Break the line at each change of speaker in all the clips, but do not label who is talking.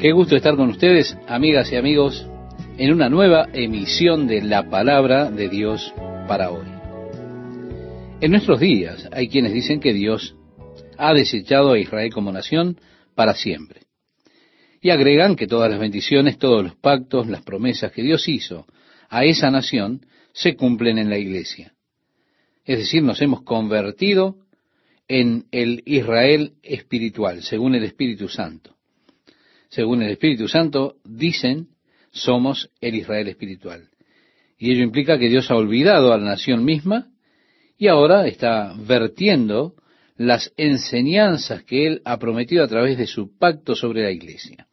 Qué gusto estar con ustedes, amigas y amigos, en una nueva emisión de la palabra de Dios para hoy. En nuestros días hay quienes dicen que Dios ha desechado a Israel como nación para siempre. Y agregan que todas las bendiciones, todos los pactos, las promesas que Dios hizo a esa nación se cumplen en la iglesia. Es decir, nos hemos convertido en el Israel espiritual, según el Espíritu Santo. Según el Espíritu Santo, dicen, somos el Israel espiritual. Y ello implica que Dios ha olvidado a la nación misma y ahora está vertiendo las enseñanzas que Él ha prometido a través de su pacto sobre la iglesia.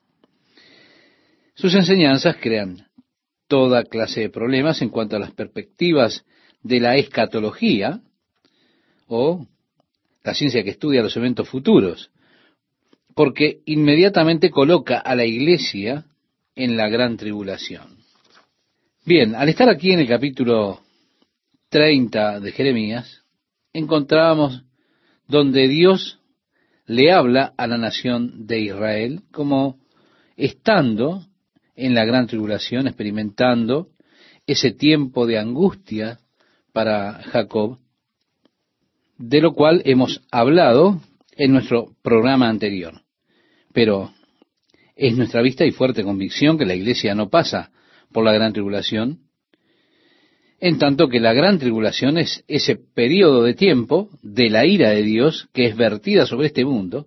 Sus enseñanzas crean toda clase de problemas en cuanto a las perspectivas de la escatología o la ciencia que estudia los eventos futuros, porque inmediatamente coloca a la iglesia en la gran tribulación. Bien, al estar aquí en el capítulo 30 de Jeremías, encontrábamos donde Dios le habla a la nación de Israel como estando en la gran tribulación, experimentando ese tiempo de angustia para Jacob, de lo cual hemos hablado en nuestro programa anterior. Pero es nuestra vista y fuerte convicción que la iglesia no pasa por la gran tribulación, en tanto que la gran tribulación es ese periodo de tiempo de la ira de Dios que es vertida sobre este mundo,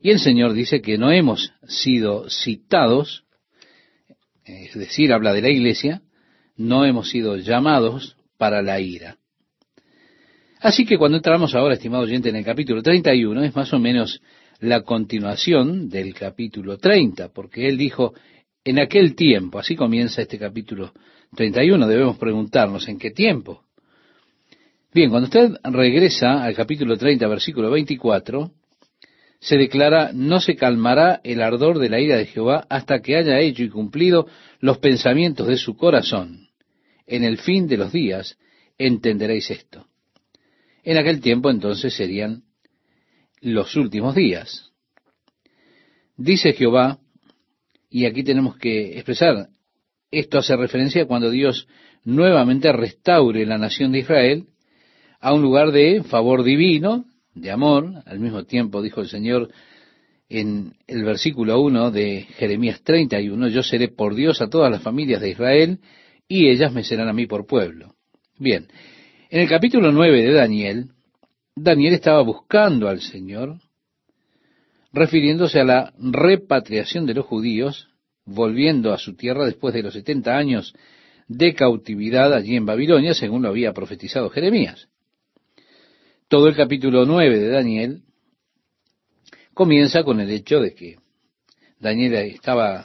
y el Señor dice que no hemos sido citados, es decir, habla de la iglesia, no hemos sido llamados para la ira. Así que cuando entramos ahora, estimado oyente, en el capítulo 31, es más o menos la continuación del capítulo 30, porque él dijo, en aquel tiempo, así comienza este capítulo 31, debemos preguntarnos, ¿en qué tiempo? Bien, cuando usted regresa al capítulo 30, versículo 24, se declara, no se calmará el ardor de la ira de Jehová hasta que haya hecho y cumplido los pensamientos de su corazón. En el fin de los días entenderéis esto. En aquel tiempo entonces serían los últimos días. Dice Jehová, y aquí tenemos que expresar, esto hace referencia cuando Dios nuevamente restaure la nación de Israel a un lugar de favor divino, de amor, al mismo tiempo dijo el Señor en el versículo 1 de Jeremías 31, yo seré por Dios a todas las familias de Israel y ellas me serán a mí por pueblo. Bien, en el capítulo 9 de Daniel, Daniel estaba buscando al Señor, refiriéndose a la repatriación de los judíos, volviendo a su tierra después de los setenta años de cautividad allí en Babilonia, según lo había profetizado Jeremías. Todo el capítulo 9 de Daniel comienza con el hecho de que Daniel estaba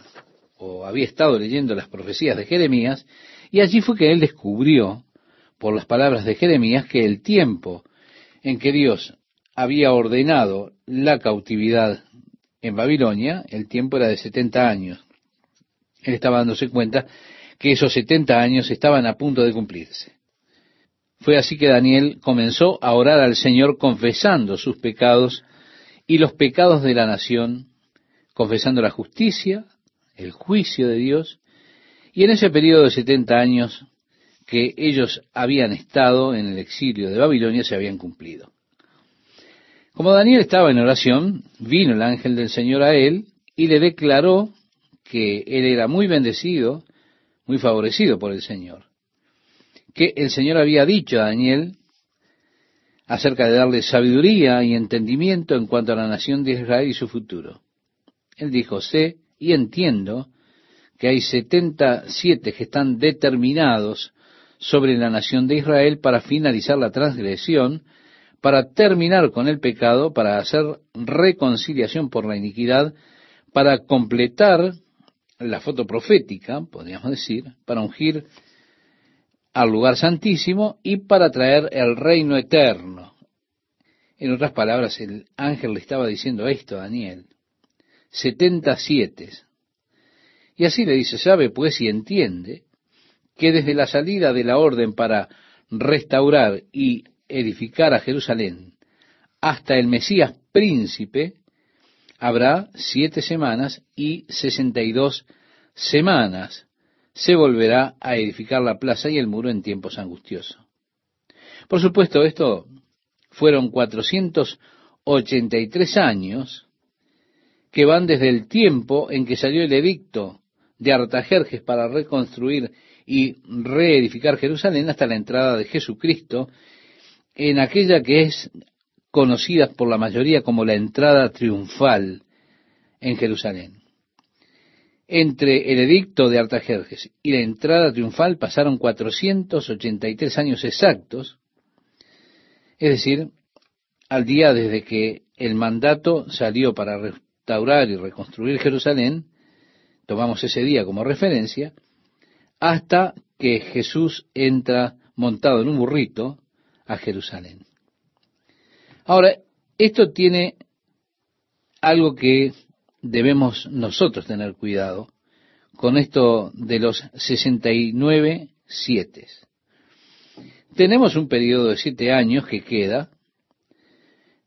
o había estado leyendo las profecías de Jeremías y allí fue que él descubrió por las palabras de Jeremías que el tiempo en que Dios había ordenado la cautividad en Babilonia, el tiempo era de 70 años. Él estaba dándose cuenta que esos 70 años estaban a punto de cumplirse. Fue así que Daniel comenzó a orar al Señor confesando sus pecados y los pecados de la nación, confesando la justicia, el juicio de Dios, y en ese periodo de 70 años que ellos habían estado en el exilio de Babilonia se habían cumplido. Como Daniel estaba en oración, vino el ángel del Señor a él y le declaró que él era muy bendecido, muy favorecido por el Señor. Que el Señor había dicho a Daniel acerca de darle sabiduría y entendimiento en cuanto a la nación de Israel y su futuro. Él dijo, sé y entiendo que hay setenta siete que están determinados sobre la nación de Israel para finalizar la transgresión, para terminar con el pecado, para hacer reconciliación por la iniquidad, para completar la foto profética, podríamos decir, para ungir al lugar santísimo y para traer el reino eterno. En otras palabras, el ángel le estaba diciendo esto a Daniel. Setenta siete. Y así le dice, sabe pues y entiende que desde la salida de la orden para restaurar y edificar a Jerusalén hasta el Mesías príncipe, habrá siete semanas y sesenta y dos semanas se volverá a edificar la plaza y el muro en tiempos angustiosos. Por supuesto, esto fueron 483 años que van desde el tiempo en que salió el edicto de Artajerjes para reconstruir y reedificar Jerusalén hasta la entrada de Jesucristo en aquella que es conocida por la mayoría como la entrada triunfal en Jerusalén. Entre el edicto de Artajerjes y la entrada triunfal pasaron 483 años exactos, es decir, al día desde que el mandato salió para restaurar y reconstruir Jerusalén, tomamos ese día como referencia, hasta que Jesús entra montado en un burrito a Jerusalén. Ahora, esto tiene algo que debemos nosotros tener cuidado con esto de los 69 siete. Tenemos un periodo de siete años que queda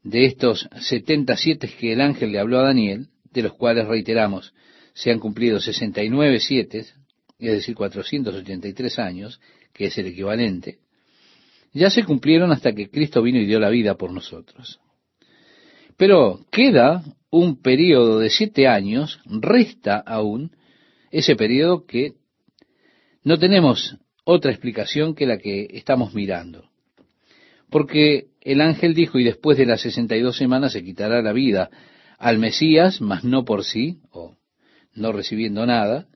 de estos 77 que el ángel le habló a Daniel, de los cuales reiteramos, se han cumplido 69 siete, es decir, 483 años, que es el equivalente, ya se cumplieron hasta que Cristo vino y dio la vida por nosotros. Pero queda un periodo de siete años, resta aún ese periodo que no tenemos otra explicación que la que estamos mirando. Porque el ángel dijo, y después de las sesenta y dos semanas se quitará la vida al Mesías, mas no por sí, o no recibiendo nada,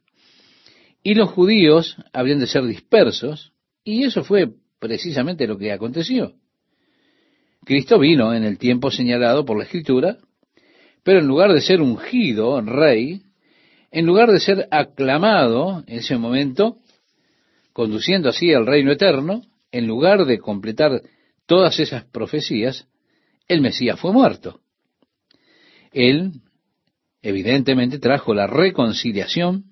y los judíos habrían de ser dispersos, y eso fue precisamente lo que aconteció. Cristo vino en el tiempo señalado por la Escritura, pero en lugar de ser ungido rey, en lugar de ser aclamado en ese momento, conduciendo así al reino eterno, en lugar de completar todas esas profecías, el Mesías fue muerto. Él, evidentemente, trajo la reconciliación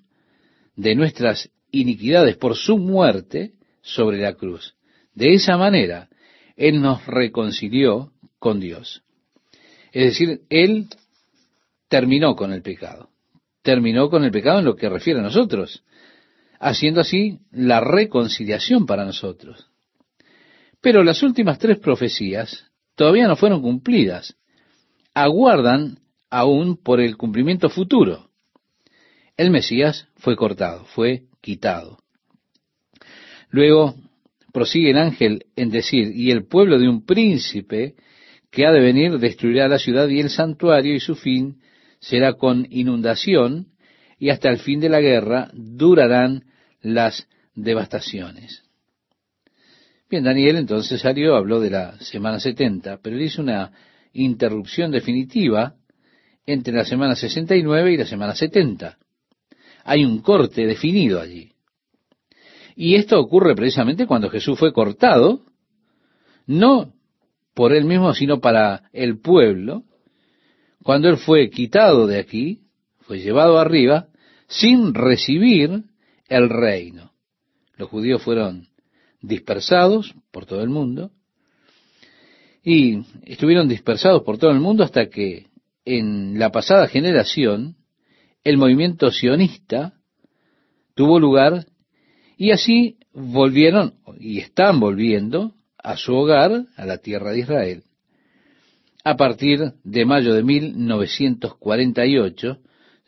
de nuestras iniquidades por su muerte sobre la cruz. De esa manera, Él nos reconcilió con Dios. Es decir, Él terminó con el pecado. Terminó con el pecado en lo que refiere a nosotros, haciendo así la reconciliación para nosotros. Pero las últimas tres profecías todavía no fueron cumplidas. Aguardan aún por el cumplimiento futuro. El Mesías fue cortado, fue quitado. Luego prosigue el ángel en decir, y el pueblo de un príncipe que ha de venir destruirá la ciudad y el santuario, y su fin será con inundación, y hasta el fin de la guerra durarán las devastaciones. Bien, Daniel entonces salió, habló de la semana 70, pero hizo una interrupción definitiva entre la semana 69 y la semana 70. Hay un corte definido allí. Y esto ocurre precisamente cuando Jesús fue cortado, no por él mismo, sino para el pueblo, cuando él fue quitado de aquí, fue llevado arriba, sin recibir el reino. Los judíos fueron dispersados por todo el mundo y estuvieron dispersados por todo el mundo hasta que en la pasada generación el movimiento sionista tuvo lugar y así volvieron y están volviendo a su hogar, a la tierra de Israel, a partir de mayo de 1948,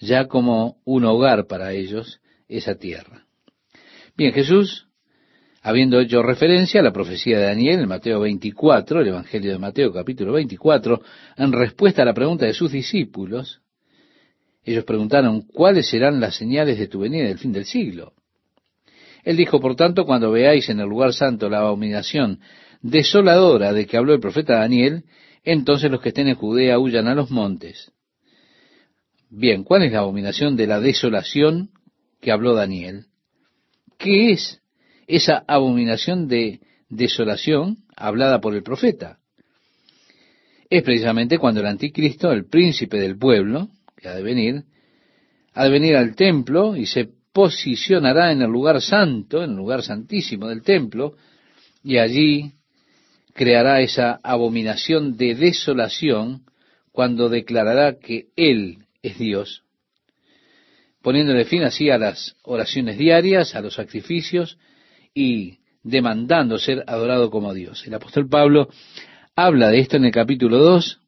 ya como un hogar para ellos esa tierra. Bien, Jesús, habiendo hecho referencia a la profecía de Daniel en Mateo 24, el Evangelio de Mateo capítulo 24, en respuesta a la pregunta de sus discípulos, ellos preguntaron, ¿cuáles serán las señales de tu venida del fin del siglo? Él dijo, por tanto, cuando veáis en el lugar santo la abominación desoladora de que habló el profeta Daniel, entonces los que estén en Judea huyan a los montes. Bien, ¿cuál es la abominación de la desolación que habló Daniel? ¿Qué es esa abominación de desolación hablada por el profeta? Es precisamente cuando el anticristo, el príncipe del pueblo, que ha de venir, ha de venir al templo y se posicionará en el lugar santo, en el lugar santísimo del templo, y allí creará esa abominación de desolación cuando declarará que Él es Dios, poniéndole fin así a las oraciones diarias, a los sacrificios y demandando ser adorado como Dios. El apóstol Pablo habla de esto en el capítulo 2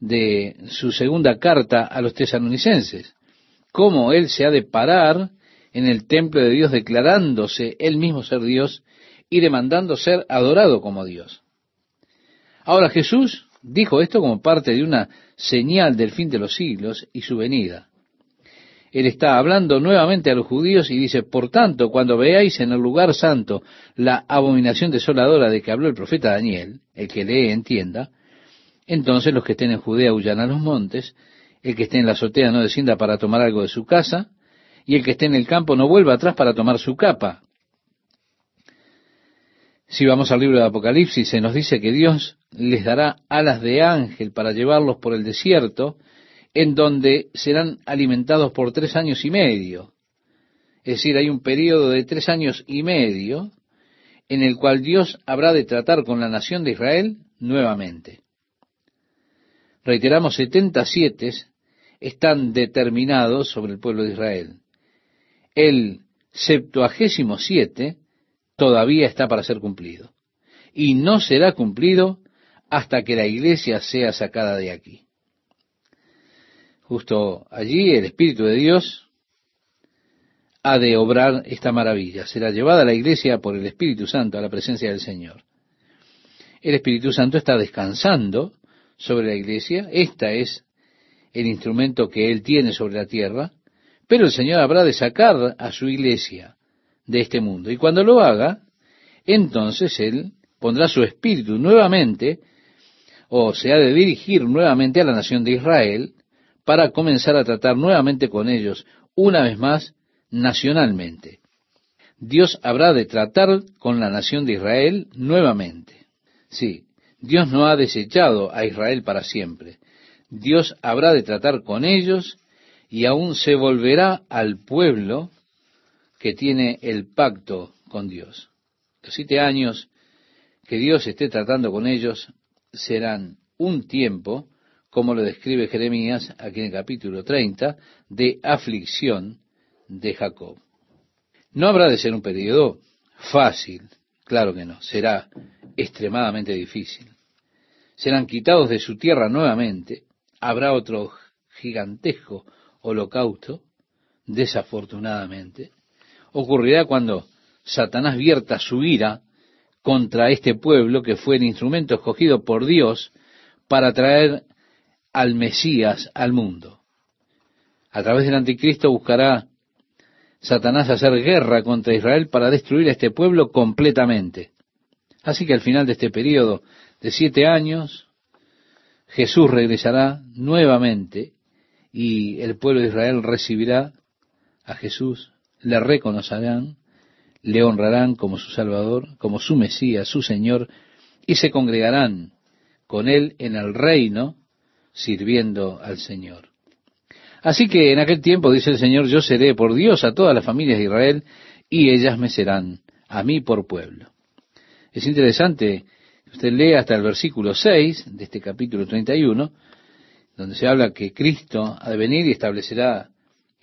de su segunda carta a los tesalonicenses, cómo él se ha de parar en el templo de Dios declarándose él mismo ser Dios y demandando ser adorado como Dios. Ahora Jesús dijo esto como parte de una señal del fin de los siglos y su venida. Él está hablando nuevamente a los judíos y dice, por tanto, cuando veáis en el lugar santo la abominación desoladora de que habló el profeta Daniel, el que lee entienda, entonces los que estén en Judea huyan a los montes, el que esté en la azotea no descienda para tomar algo de su casa, y el que esté en el campo no vuelva atrás para tomar su capa. Si vamos al libro de Apocalipsis, se nos dice que Dios les dará alas de ángel para llevarlos por el desierto, en donde serán alimentados por tres años y medio. Es decir, hay un periodo de tres años y medio en el cual Dios habrá de tratar con la nación de Israel nuevamente. Reiteramos, 77 están determinados sobre el pueblo de Israel. El septuagésimo siete todavía está para ser cumplido. Y no será cumplido hasta que la iglesia sea sacada de aquí. Justo allí el Espíritu de Dios ha de obrar esta maravilla. Será llevada a la iglesia por el Espíritu Santo a la presencia del Señor. El Espíritu Santo está descansando sobre la iglesia. Esta es el instrumento que Él tiene sobre la tierra. Pero el Señor habrá de sacar a su iglesia de este mundo. Y cuando lo haga, entonces Él pondrá su espíritu nuevamente, o se ha de dirigir nuevamente a la nación de Israel, para comenzar a tratar nuevamente con ellos, una vez más, nacionalmente. Dios habrá de tratar con la nación de Israel nuevamente. Sí, Dios no ha desechado a Israel para siempre. Dios habrá de tratar con ellos y aún se volverá al pueblo que tiene el pacto con Dios. Los siete años que Dios esté tratando con ellos serán un tiempo como lo describe Jeremías aquí en el capítulo 30, de aflicción de Jacob. No habrá de ser un periodo fácil, claro que no, será extremadamente difícil. Serán quitados de su tierra nuevamente, habrá otro gigantesco holocausto, desafortunadamente. Ocurrirá cuando Satanás vierta su ira contra este pueblo que fue el instrumento escogido por Dios para traer al Mesías al mundo. A través del anticristo buscará Satanás hacer guerra contra Israel para destruir a este pueblo completamente. Así que al final de este periodo de siete años, Jesús regresará nuevamente y el pueblo de Israel recibirá a Jesús, le reconocerán, le honrarán como su Salvador, como su Mesías, su Señor, y se congregarán con él en el reino sirviendo al Señor. Así que en aquel tiempo, dice el Señor, yo seré por Dios a todas las familias de Israel y ellas me serán a mí por pueblo. Es interesante que usted lea hasta el versículo 6 de este capítulo 31, donde se habla que Cristo ha de venir y establecerá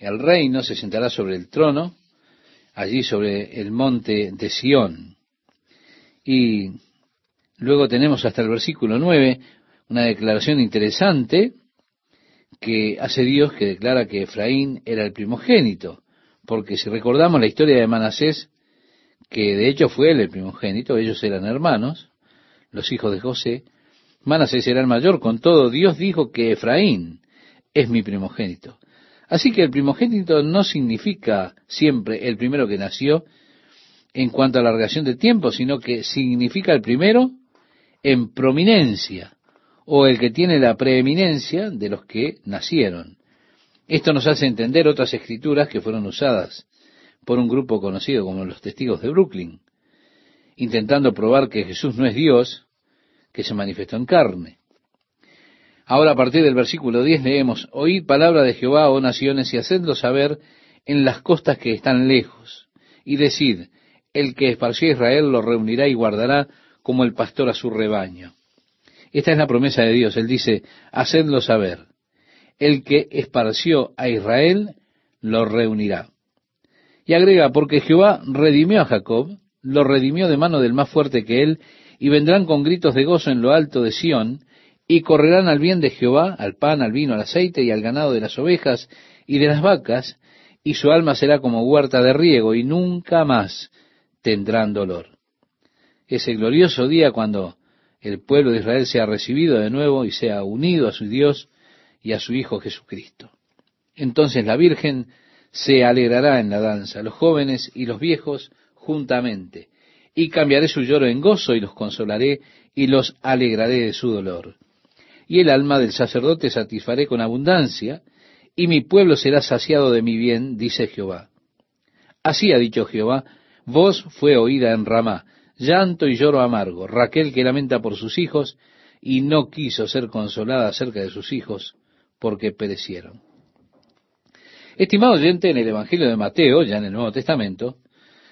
el reino, se sentará sobre el trono, allí sobre el monte de Sión. Y luego tenemos hasta el versículo 9 una declaración interesante que hace Dios que declara que Efraín era el primogénito, porque si recordamos la historia de Manasés, que de hecho fue él el primogénito, ellos eran hermanos, los hijos de José, Manasés era el mayor, con todo Dios dijo que Efraín es mi primogénito. Así que el primogénito no significa siempre el primero que nació en cuanto a la relación de tiempo, sino que significa el primero en prominencia o el que tiene la preeminencia de los que nacieron. Esto nos hace entender otras escrituras que fueron usadas por un grupo conocido como los testigos de Brooklyn, intentando probar que Jesús no es Dios, que se manifestó en carne. Ahora a partir del versículo 10 leemos, Oíd palabra de Jehová, oh naciones, y hacedlo saber en las costas que están lejos, y decid, el que esparció a Israel lo reunirá y guardará como el pastor a su rebaño. Esta es la promesa de Dios. Él dice, hacedlo saber. El que esparció a Israel lo reunirá. Y agrega, porque Jehová redimió a Jacob, lo redimió de mano del más fuerte que él, y vendrán con gritos de gozo en lo alto de Sión, y correrán al bien de Jehová, al pan, al vino, al aceite y al ganado de las ovejas y de las vacas, y su alma será como huerta de riego, y nunca más tendrán dolor. Ese glorioso día cuando el pueblo de Israel sea recibido de nuevo y sea unido a su Dios y a su Hijo Jesucristo. Entonces la Virgen se alegrará en la danza, los jóvenes y los viejos juntamente, y cambiaré su lloro en gozo y los consolaré y los alegraré de su dolor. Y el alma del sacerdote satisfaré con abundancia, y mi pueblo será saciado de mi bien, dice Jehová. Así ha dicho Jehová, voz fue oída en Ramá, llanto y lloro amargo, Raquel que lamenta por sus hijos, y no quiso ser consolada acerca de sus hijos, porque perecieron. Estimado oyente, en el Evangelio de Mateo, ya en el Nuevo Testamento,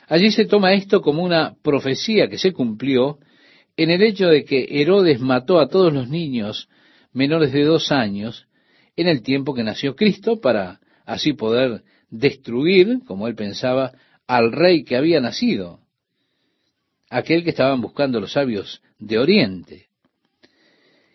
allí se toma esto como una profecía que se cumplió en el hecho de que Herodes mató a todos los niños menores de dos años en el tiempo que nació Cristo para así poder destruir, como él pensaba, al rey que había nacido, aquel que estaban buscando los sabios de Oriente.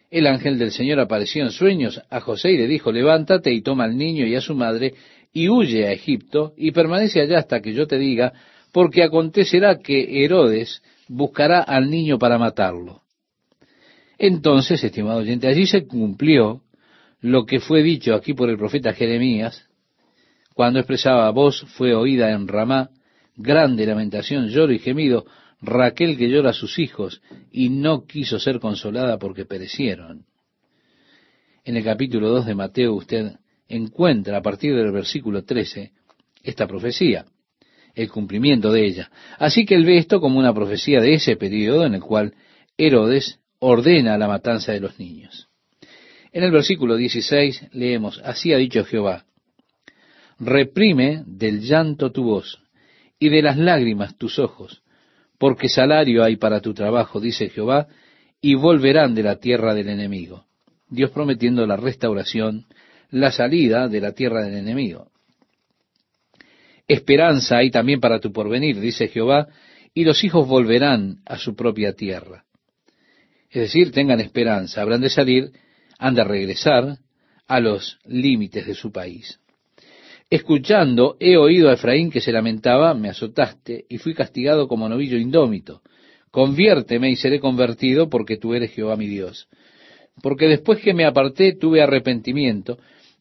El ángel del Señor apareció en sueños a José y le dijo, levántate y toma al niño y a su madre y huye a Egipto y permanece allá hasta que yo te diga, porque acontecerá que Herodes buscará al niño para matarlo. Entonces, estimado oyente, allí se cumplió lo que fue dicho aquí por el profeta Jeremías, cuando expresaba voz fue oída en Ramá, grande lamentación, lloro y gemido, Raquel que llora a sus hijos y no quiso ser consolada porque perecieron. En el capítulo 2 de Mateo usted encuentra a partir del versículo 13 esta profecía, el cumplimiento de ella. Así que él ve esto como una profecía de ese periodo en el cual Herodes ordena la matanza de los niños. En el versículo 16 leemos, así ha dicho Jehová, reprime del llanto tu voz y de las lágrimas tus ojos, porque salario hay para tu trabajo, dice Jehová, y volverán de la tierra del enemigo. Dios prometiendo la restauración la salida de la tierra del enemigo. Esperanza hay también para tu porvenir, dice Jehová, y los hijos volverán a su propia tierra. Es decir, tengan esperanza, habrán de salir, han de regresar a los límites de su país. Escuchando, he oído a Efraín que se lamentaba, me azotaste, y fui castigado como novillo indómito. Conviérteme y seré convertido, porque tú eres Jehová mi Dios. Porque después que me aparté tuve arrepentimiento,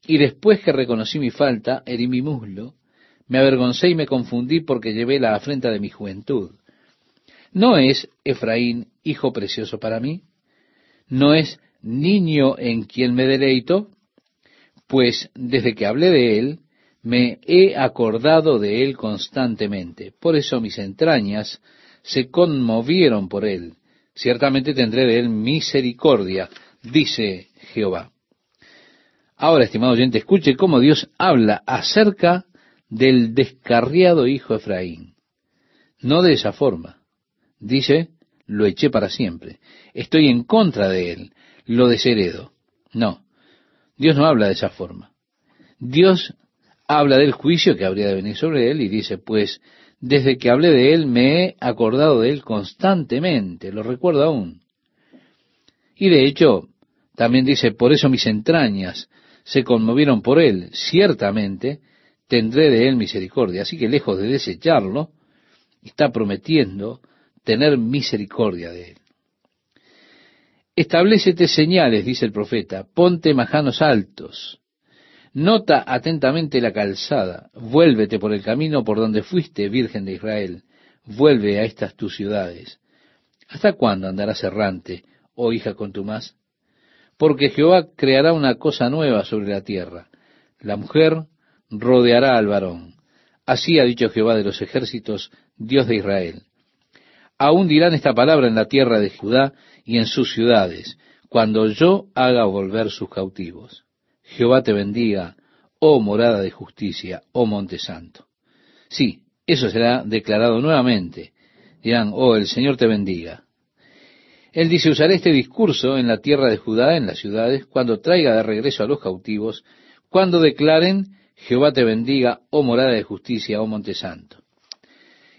y después que reconocí mi falta, herí mi muslo, me avergoncé y me confundí porque llevé la afrenta de mi juventud. ¿No es Efraín hijo precioso para mí? ¿No es niño en quien me deleito? Pues desde que hablé de él, me he acordado de él constantemente. Por eso mis entrañas se conmovieron por él. Ciertamente tendré de él misericordia, dice Jehová. Ahora, estimado oyente, escuche cómo Dios habla acerca del descarriado hijo Efraín. No de esa forma. Dice, lo eché para siempre. Estoy en contra de él, lo desheredo. No, Dios no habla de esa forma. Dios habla del juicio que habría de venir sobre él y dice, pues, desde que hablé de él me he acordado de él constantemente, lo recuerdo aún. Y de hecho, también dice, por eso mis entrañas se conmovieron por él, ciertamente tendré de él misericordia. Así que lejos de desecharlo, está prometiendo tener misericordia de él. Establecete señales, dice el profeta, ponte majanos altos, nota atentamente la calzada, vuélvete por el camino por donde fuiste, Virgen de Israel, vuelve a estas tus ciudades. ¿Hasta cuándo andarás errante, oh hija contumaz? porque Jehová creará una cosa nueva sobre la tierra. La mujer rodeará al varón. Así ha dicho Jehová de los ejércitos, Dios de Israel. Aún dirán esta palabra en la tierra de Judá y en sus ciudades, cuando yo haga volver sus cautivos. Jehová te bendiga, oh morada de justicia, oh monte santo. Sí, eso será declarado nuevamente. Dirán, oh, el Señor te bendiga. Él dice, usaré este discurso en la tierra de Judá, en las ciudades, cuando traiga de regreso a los cautivos, cuando declaren, Jehová te bendiga, oh morada de justicia, oh monte santo.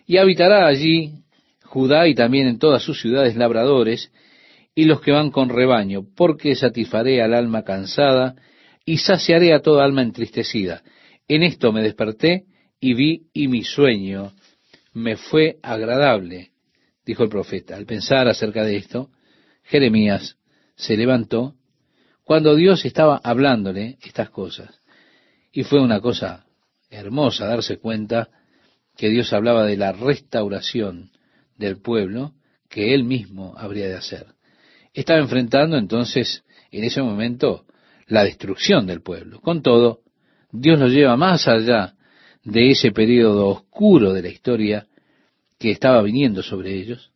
Y habitará allí Judá y también en todas sus ciudades labradores y los que van con rebaño, porque satisfaré al alma cansada y saciaré a toda alma entristecida. En esto me desperté y vi y mi sueño me fue agradable, dijo el profeta. Al pensar acerca de esto, Jeremías se levantó cuando Dios estaba hablándole estas cosas. Y fue una cosa hermosa darse cuenta que Dios hablaba de la restauración del pueblo que él mismo habría de hacer. Estaba enfrentando entonces en ese momento la destrucción del pueblo. Con todo, Dios lo lleva más allá de ese periodo oscuro de la historia que estaba viniendo sobre ellos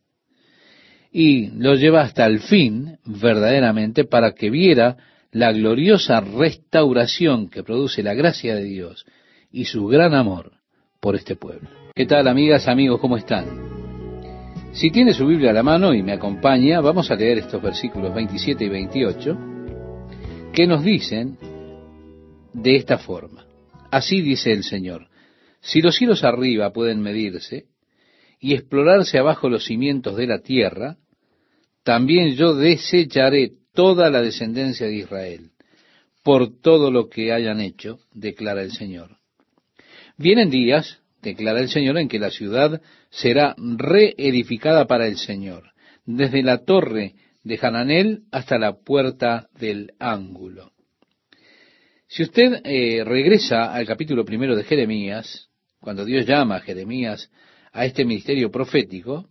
y lo lleva hasta el fin verdaderamente para que viera la gloriosa restauración que produce la gracia de Dios y su gran amor por este pueblo. ¿Qué tal amigas, amigos? ¿Cómo están? Si tiene su Biblia a la mano y me acompaña, vamos a leer estos versículos 27 y 28 que nos dicen de esta forma. Así dice el Señor, si los cielos arriba pueden medirse y explorarse abajo los cimientos de la tierra, también yo desecharé toda la descendencia de Israel por todo lo que hayan hecho, declara el Señor. Vienen días, declara el Señor, en que la ciudad será reedificada para el Señor, desde la torre de Hananel hasta la puerta del ángulo. Si usted eh, regresa al capítulo primero de Jeremías, cuando Dios llama a Jeremías a este ministerio profético,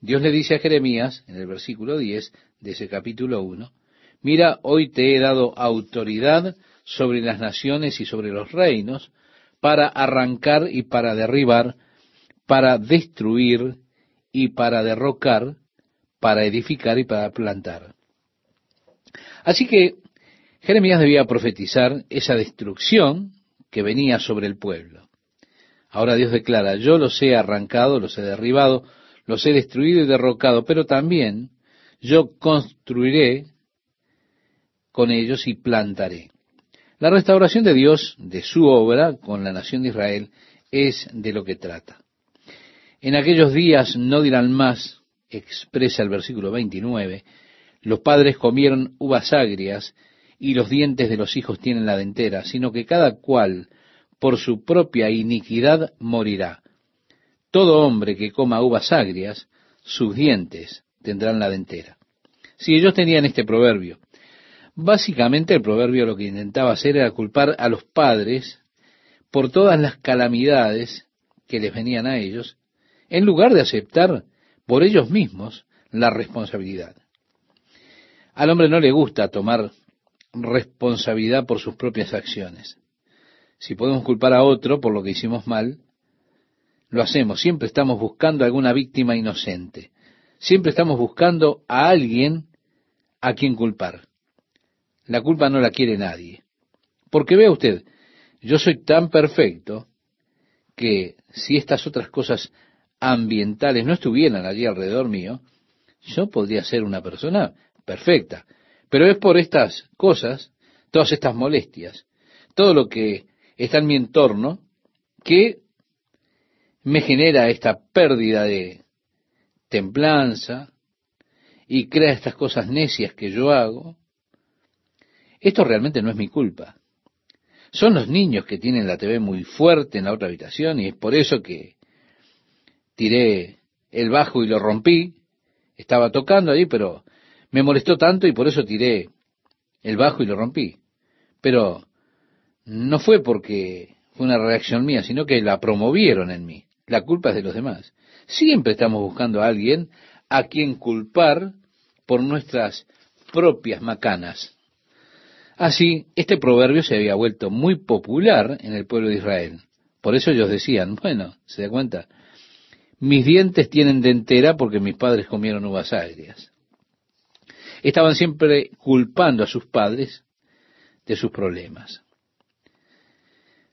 Dios le dice a Jeremías, en el versículo 10 de ese capítulo 1, mira, hoy te he dado autoridad sobre las naciones y sobre los reinos, para arrancar y para derribar, para destruir y para derrocar, para edificar y para plantar. Así que Jeremías debía profetizar esa destrucción que venía sobre el pueblo. Ahora Dios declara, yo los he arrancado, los he derribado, los he destruido y derrocado, pero también yo construiré con ellos y plantaré. La restauración de Dios, de su obra con la nación de Israel, es de lo que trata. En aquellos días no dirán más, expresa el versículo 29, los padres comieron uvas agrias y los dientes de los hijos tienen la dentera, sino que cada cual por su propia iniquidad morirá. Todo hombre que coma uvas agrias, sus dientes tendrán la dentera. Si ellos tenían este proverbio, básicamente el proverbio lo que intentaba hacer era culpar a los padres por todas las calamidades que les venían a ellos, en lugar de aceptar por ellos mismos la responsabilidad. Al hombre no le gusta tomar responsabilidad por sus propias acciones. Si podemos culpar a otro por lo que hicimos mal, lo hacemos, siempre estamos buscando alguna víctima inocente. Siempre estamos buscando a alguien a quien culpar. La culpa no la quiere nadie. Porque vea usted, yo soy tan perfecto que si estas otras cosas ambientales no estuvieran allí alrededor mío, yo podría ser una persona perfecta. Pero es por estas cosas, todas estas molestias, todo lo que está en mi entorno, que me genera esta pérdida de templanza y crea estas cosas necias que yo hago, esto realmente no es mi culpa. Son los niños que tienen la TV muy fuerte en la otra habitación y es por eso que tiré el bajo y lo rompí. Estaba tocando ahí, pero me molestó tanto y por eso tiré el bajo y lo rompí. Pero no fue porque fue una reacción mía, sino que la promovieron en mí. La culpa es de los demás. Siempre estamos buscando a alguien a quien culpar por nuestras propias macanas. Así, este proverbio se había vuelto muy popular en el pueblo de Israel. Por eso ellos decían, bueno, ¿se da cuenta? Mis dientes tienen dentera porque mis padres comieron uvas agrias. Estaban siempre culpando a sus padres de sus problemas.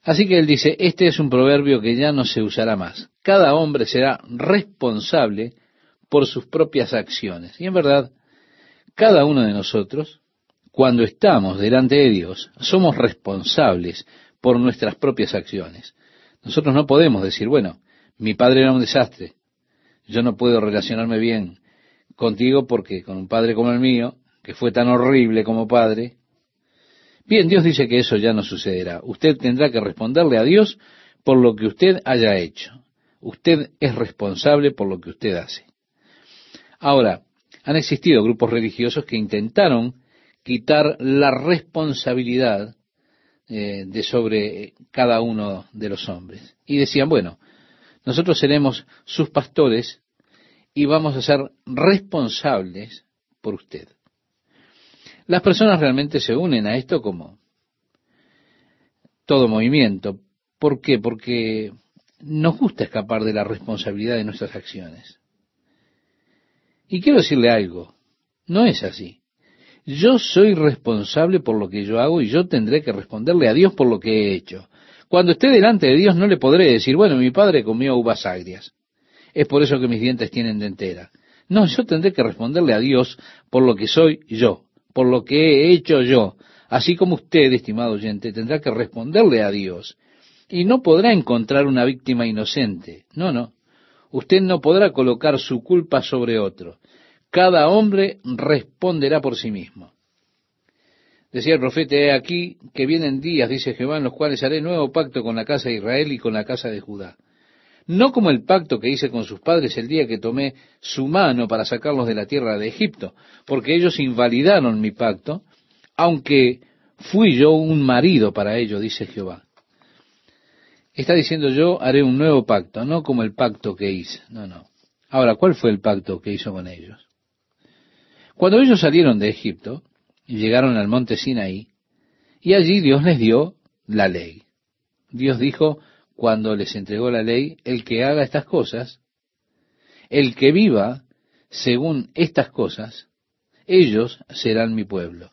Así que él dice, este es un proverbio que ya no se usará más. Cada hombre será responsable por sus propias acciones. Y en verdad, Cada uno de nosotros, cuando estamos delante de Dios, somos responsables por nuestras propias acciones. Nosotros no podemos decir, bueno, mi padre era un desastre, yo no puedo relacionarme bien contigo porque con un padre como el mío, que fue tan horrible como padre, bien, Dios dice que eso ya no sucederá. Usted tendrá que responderle a Dios por lo que usted haya hecho. Usted es responsable por lo que usted hace. Ahora, han existido grupos religiosos que intentaron quitar la responsabilidad eh, de sobre cada uno de los hombres. Y decían, bueno, nosotros seremos sus pastores y vamos a ser responsables por usted. Las personas realmente se unen a esto como todo movimiento. ¿Por qué? Porque nos gusta escapar de la responsabilidad de nuestras acciones. Y quiero decirle algo, no es así. Yo soy responsable por lo que yo hago y yo tendré que responderle a Dios por lo que he hecho. Cuando esté delante de Dios no le podré decir, bueno, mi padre comió uvas agrias. Es por eso que mis dientes tienen dentera. No, yo tendré que responderle a Dios por lo que soy yo, por lo que he hecho yo. Así como usted, estimado oyente, tendrá que responderle a Dios y no podrá encontrar una víctima inocente. No, no. Usted no podrá colocar su culpa sobre otro. Cada hombre responderá por sí mismo. Decía el profeta, he aquí que vienen días, dice Jehová, en los cuales haré nuevo pacto con la casa de Israel y con la casa de Judá. No como el pacto que hice con sus padres el día que tomé su mano para sacarlos de la tierra de Egipto, porque ellos invalidaron mi pacto, aunque fui yo un marido para ellos, dice Jehová. Está diciendo yo haré un nuevo pacto, no como el pacto que hice. No, no. Ahora, ¿cuál fue el pacto que hizo con ellos? Cuando ellos salieron de Egipto llegaron al monte Sinaí, y allí Dios les dio la ley. Dios dijo, cuando les entregó la ley, el que haga estas cosas, el que viva según estas cosas, ellos serán mi pueblo.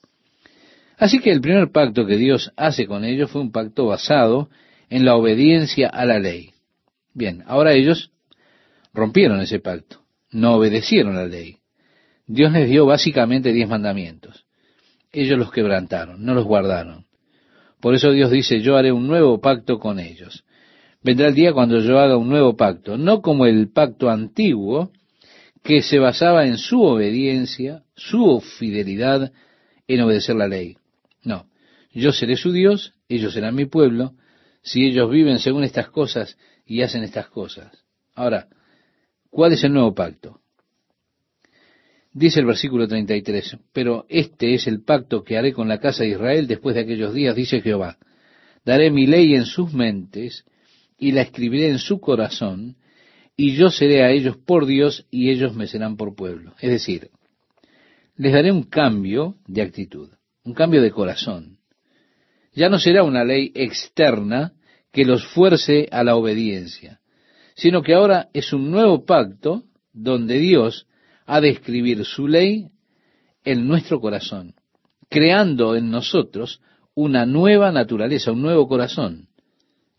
Así que el primer pacto que Dios hace con ellos fue un pacto basado en la obediencia a la ley. Bien, ahora ellos rompieron ese pacto, no obedecieron la ley. Dios les dio básicamente diez mandamientos. Ellos los quebrantaron, no los guardaron. Por eso Dios dice, yo haré un nuevo pacto con ellos. Vendrá el día cuando yo haga un nuevo pacto, no como el pacto antiguo, que se basaba en su obediencia, su fidelidad en obedecer la ley. No, yo seré su Dios, ellos serán mi pueblo, si ellos viven según estas cosas y hacen estas cosas. Ahora, ¿cuál es el nuevo pacto? Dice el versículo 33, pero este es el pacto que haré con la casa de Israel después de aquellos días, dice Jehová. Daré mi ley en sus mentes y la escribiré en su corazón, y yo seré a ellos por Dios y ellos me serán por pueblo. Es decir, les daré un cambio de actitud, un cambio de corazón. Ya no será una ley externa que los fuerce a la obediencia, sino que ahora es un nuevo pacto donde Dios ha de escribir su ley en nuestro corazón, creando en nosotros una nueva naturaleza, un nuevo corazón.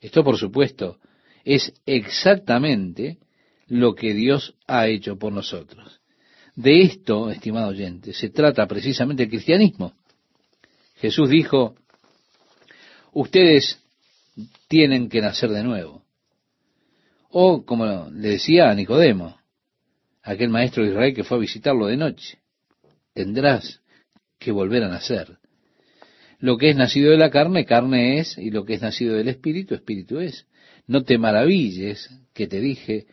Esto, por supuesto, es exactamente lo que Dios ha hecho por nosotros. De esto, estimado oyente, se trata precisamente el cristianismo. Jesús dijo, ustedes tienen que nacer de nuevo. O, como le decía a Nicodemo, aquel maestro de Israel que fue a visitarlo de noche, tendrás que volver a nacer. Lo que es nacido de la carne, carne es, y lo que es nacido del espíritu, espíritu es. No te maravilles que te dije,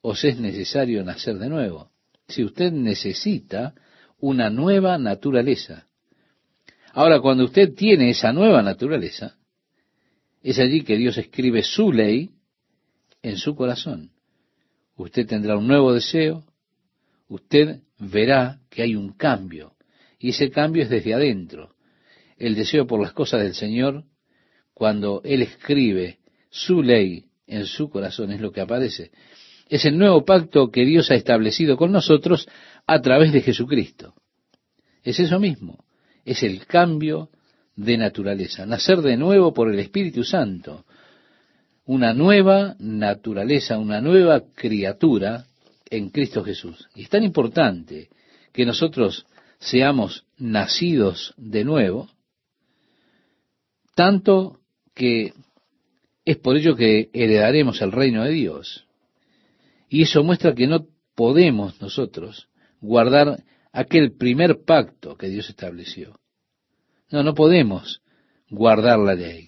os es necesario nacer de nuevo. Si usted necesita una nueva naturaleza. Ahora, cuando usted tiene esa nueva naturaleza, es allí que Dios escribe su ley en su corazón. Usted tendrá un nuevo deseo, usted verá que hay un cambio, y ese cambio es desde adentro. El deseo por las cosas del Señor, cuando Él escribe su ley en su corazón, es lo que aparece. Es el nuevo pacto que Dios ha establecido con nosotros a través de Jesucristo. Es eso mismo, es el cambio de naturaleza, nacer de nuevo por el Espíritu Santo, una nueva naturaleza, una nueva criatura en Cristo Jesús. Y es tan importante que nosotros seamos nacidos de nuevo, tanto que es por ello que heredaremos el reino de Dios. Y eso muestra que no podemos nosotros guardar aquel primer pacto que Dios estableció. No, no podemos guardar la ley.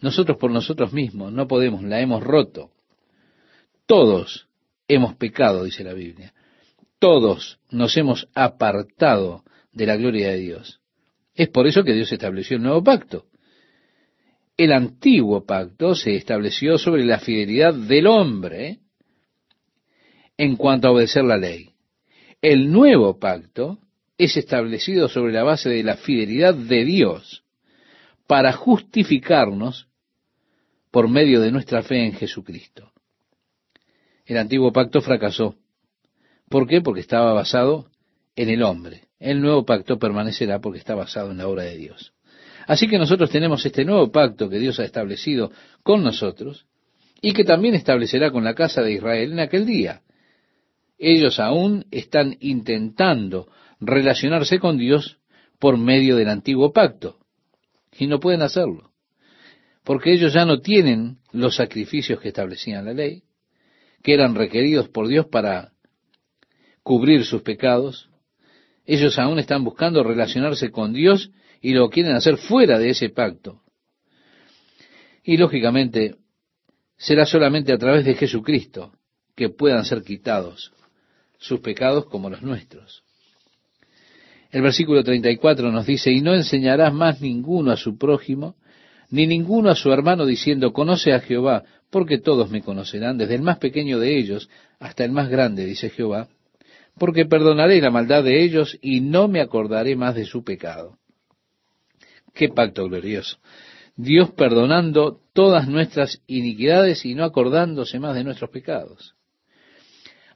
Nosotros por nosotros mismos no podemos, la hemos roto. Todos hemos pecado, dice la Biblia. Todos nos hemos apartado de la gloria de Dios. Es por eso que Dios estableció el nuevo pacto. El antiguo pacto se estableció sobre la fidelidad del hombre en cuanto a obedecer la ley. El nuevo pacto es establecido sobre la base de la fidelidad de Dios para justificarnos por medio de nuestra fe en Jesucristo. El antiguo pacto fracasó. ¿Por qué? Porque estaba basado en el hombre. El nuevo pacto permanecerá porque está basado en la obra de Dios. Así que nosotros tenemos este nuevo pacto que Dios ha establecido con nosotros y que también establecerá con la casa de Israel en aquel día. Ellos aún están intentando relacionarse con Dios por medio del antiguo pacto y no pueden hacerlo, porque ellos ya no tienen los sacrificios que establecían la ley, que eran requeridos por Dios para cubrir sus pecados. Ellos aún están buscando relacionarse con Dios y lo quieren hacer fuera de ese pacto. Y lógicamente será solamente a través de Jesucristo que puedan ser quitados sus pecados como los nuestros. El versículo 34 nos dice, y no enseñarás más ninguno a su prójimo, ni ninguno a su hermano diciendo, conoce a Jehová, porque todos me conocerán, desde el más pequeño de ellos hasta el más grande, dice Jehová, porque perdonaré la maldad de ellos y no me acordaré más de su pecado. Qué pacto glorioso. Dios perdonando todas nuestras iniquidades y no acordándose más de nuestros pecados.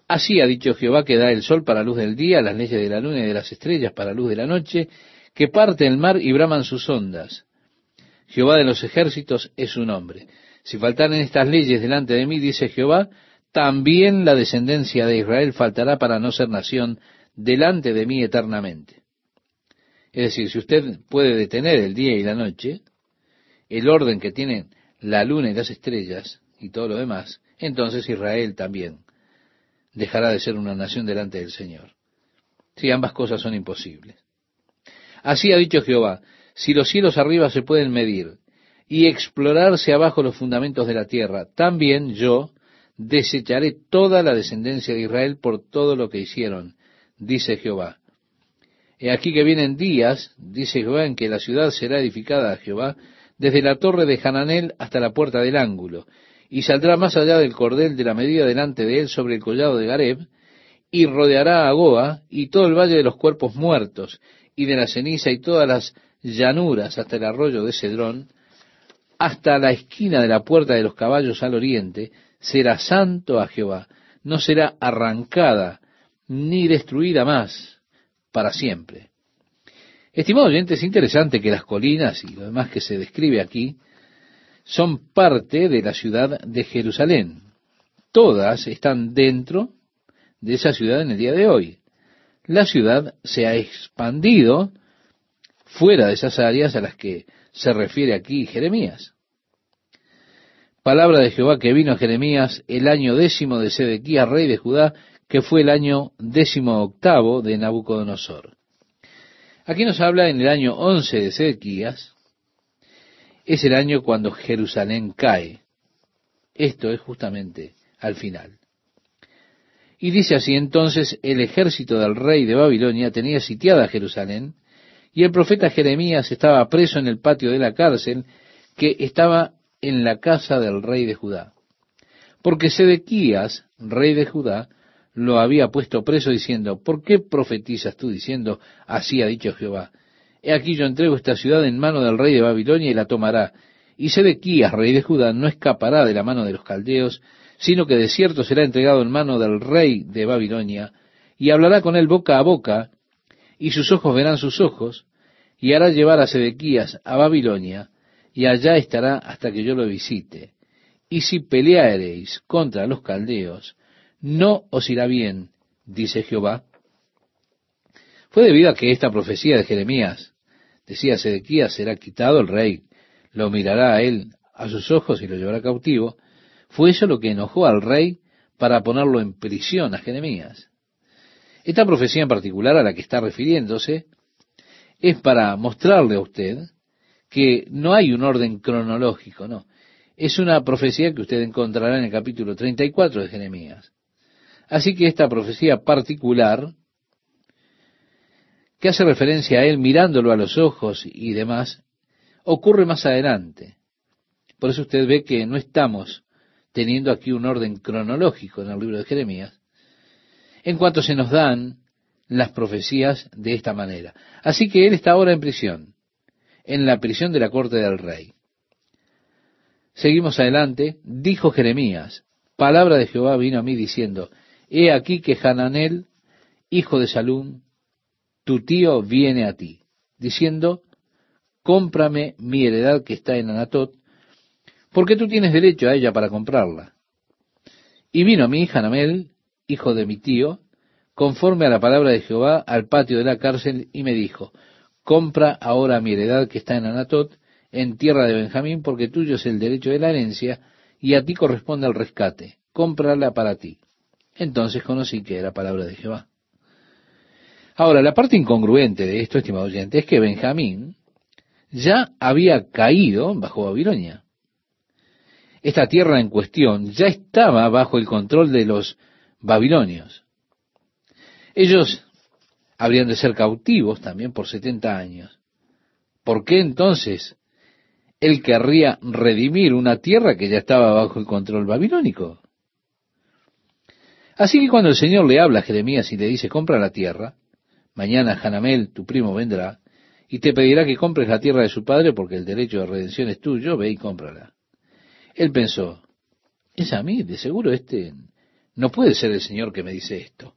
Así ha dicho Jehová que da el sol para luz del día, las leyes de la luna y de las estrellas para luz de la noche, que parte el mar y braman sus ondas. Jehová de los ejércitos es su nombre. Si faltaren estas leyes delante de mí, dice Jehová, también la descendencia de Israel faltará para no ser nación delante de mí eternamente. Es decir, si usted puede detener el día y la noche, el orden que tienen la luna y las estrellas y todo lo demás, entonces Israel también dejará de ser una nación delante del Señor. Si ambas cosas son imposibles. Así ha dicho Jehová, si los cielos arriba se pueden medir y explorarse abajo los fundamentos de la tierra, también yo desecharé toda la descendencia de Israel por todo lo que hicieron, dice Jehová. He aquí que vienen días, dice Jehová, en que la ciudad será edificada a Jehová, desde la torre de Hananel hasta la puerta del ángulo, y saldrá más allá del cordel de la medida delante de él sobre el collado de Gareb, y rodeará a Goa y todo el valle de los cuerpos muertos, y de la ceniza y todas las llanuras hasta el arroyo de Cedrón, hasta la esquina de la puerta de los caballos al oriente, será santo a Jehová, no será arrancada ni destruida más para siempre. Estimado oyente, es interesante que las colinas y lo demás que se describe aquí son parte de la ciudad de Jerusalén. Todas están dentro de esa ciudad en el día de hoy. La ciudad se ha expandido fuera de esas áreas a las que se refiere aquí Jeremías. Palabra de Jehová que vino a Jeremías el año décimo de Sedequías, rey de Judá, que fue el año décimo octavo de Nabucodonosor. Aquí nos habla en el año once de Sedequías, es el año cuando Jerusalén cae. Esto es justamente al final. Y dice así entonces, el ejército del rey de Babilonia tenía sitiada Jerusalén, y el profeta Jeremías estaba preso en el patio de la cárcel que estaba en la casa del rey de Judá. Porque Sedequías, rey de Judá, lo había puesto preso diciendo, ¿por qué profetizas tú diciendo, así ha dicho Jehová? He aquí yo entrego esta ciudad en mano del rey de Babilonia y la tomará. Y Sedequías, rey de Judá, no escapará de la mano de los caldeos, sino que de cierto será entregado en mano del rey de Babilonia, y hablará con él boca a boca, y sus ojos verán sus ojos, y hará llevar a Sedequías a Babilonia, y allá estará hasta que yo lo visite. Y si peleareis contra los caldeos, no os irá bien, dice Jehová. fue debido a que esta profecía de Jeremías decía Sedequías será quitado el rey, lo mirará a él a sus ojos y lo llevará cautivo. Fue eso lo que enojó al rey para ponerlo en prisión a Jeremías. Esta profecía en particular a la que está refiriéndose es para mostrarle a usted que no hay un orden cronológico, no. Es una profecía que usted encontrará en el capítulo 34 de Jeremías. Así que esta profecía particular, que hace referencia a él mirándolo a los ojos y demás, ocurre más adelante. Por eso usted ve que no estamos teniendo aquí un orden cronológico en el libro de Jeremías, en cuanto se nos dan las profecías de esta manera. Así que él está ahora en prisión, en la prisión de la corte del rey. Seguimos adelante, dijo Jeremías, palabra de Jehová vino a mí diciendo, he aquí que Hananel, hijo de Salum, tu tío viene a ti, diciendo, cómprame mi heredad que está en Anatot, porque tú tienes derecho a ella para comprarla. Y vino a mí Hanamel, hijo de mi tío, conforme a la palabra de Jehová, al patio de la cárcel, y me dijo, compra ahora mi heredad que está en Anatot, en tierra de Benjamín, porque tuyo es el derecho de la herencia, y a ti corresponde el rescate. Cómprala para ti. Entonces conocí que era palabra de Jehová. Ahora, la parte incongruente de esto, estimado oyente, es que Benjamín ya había caído bajo Babilonia. Esta tierra en cuestión ya estaba bajo el control de los babilonios. Ellos habrían de ser cautivos también por setenta años. ¿Por qué entonces él querría redimir una tierra que ya estaba bajo el control babilónico? Así que cuando el Señor le habla a Jeremías y le dice, compra la tierra, mañana Hanamel, tu primo, vendrá y te pedirá que compres la tierra de su padre porque el derecho de redención es tuyo, ve y cómprala. Él pensó, es a mí, de seguro este no puede ser el Señor que me dice esto.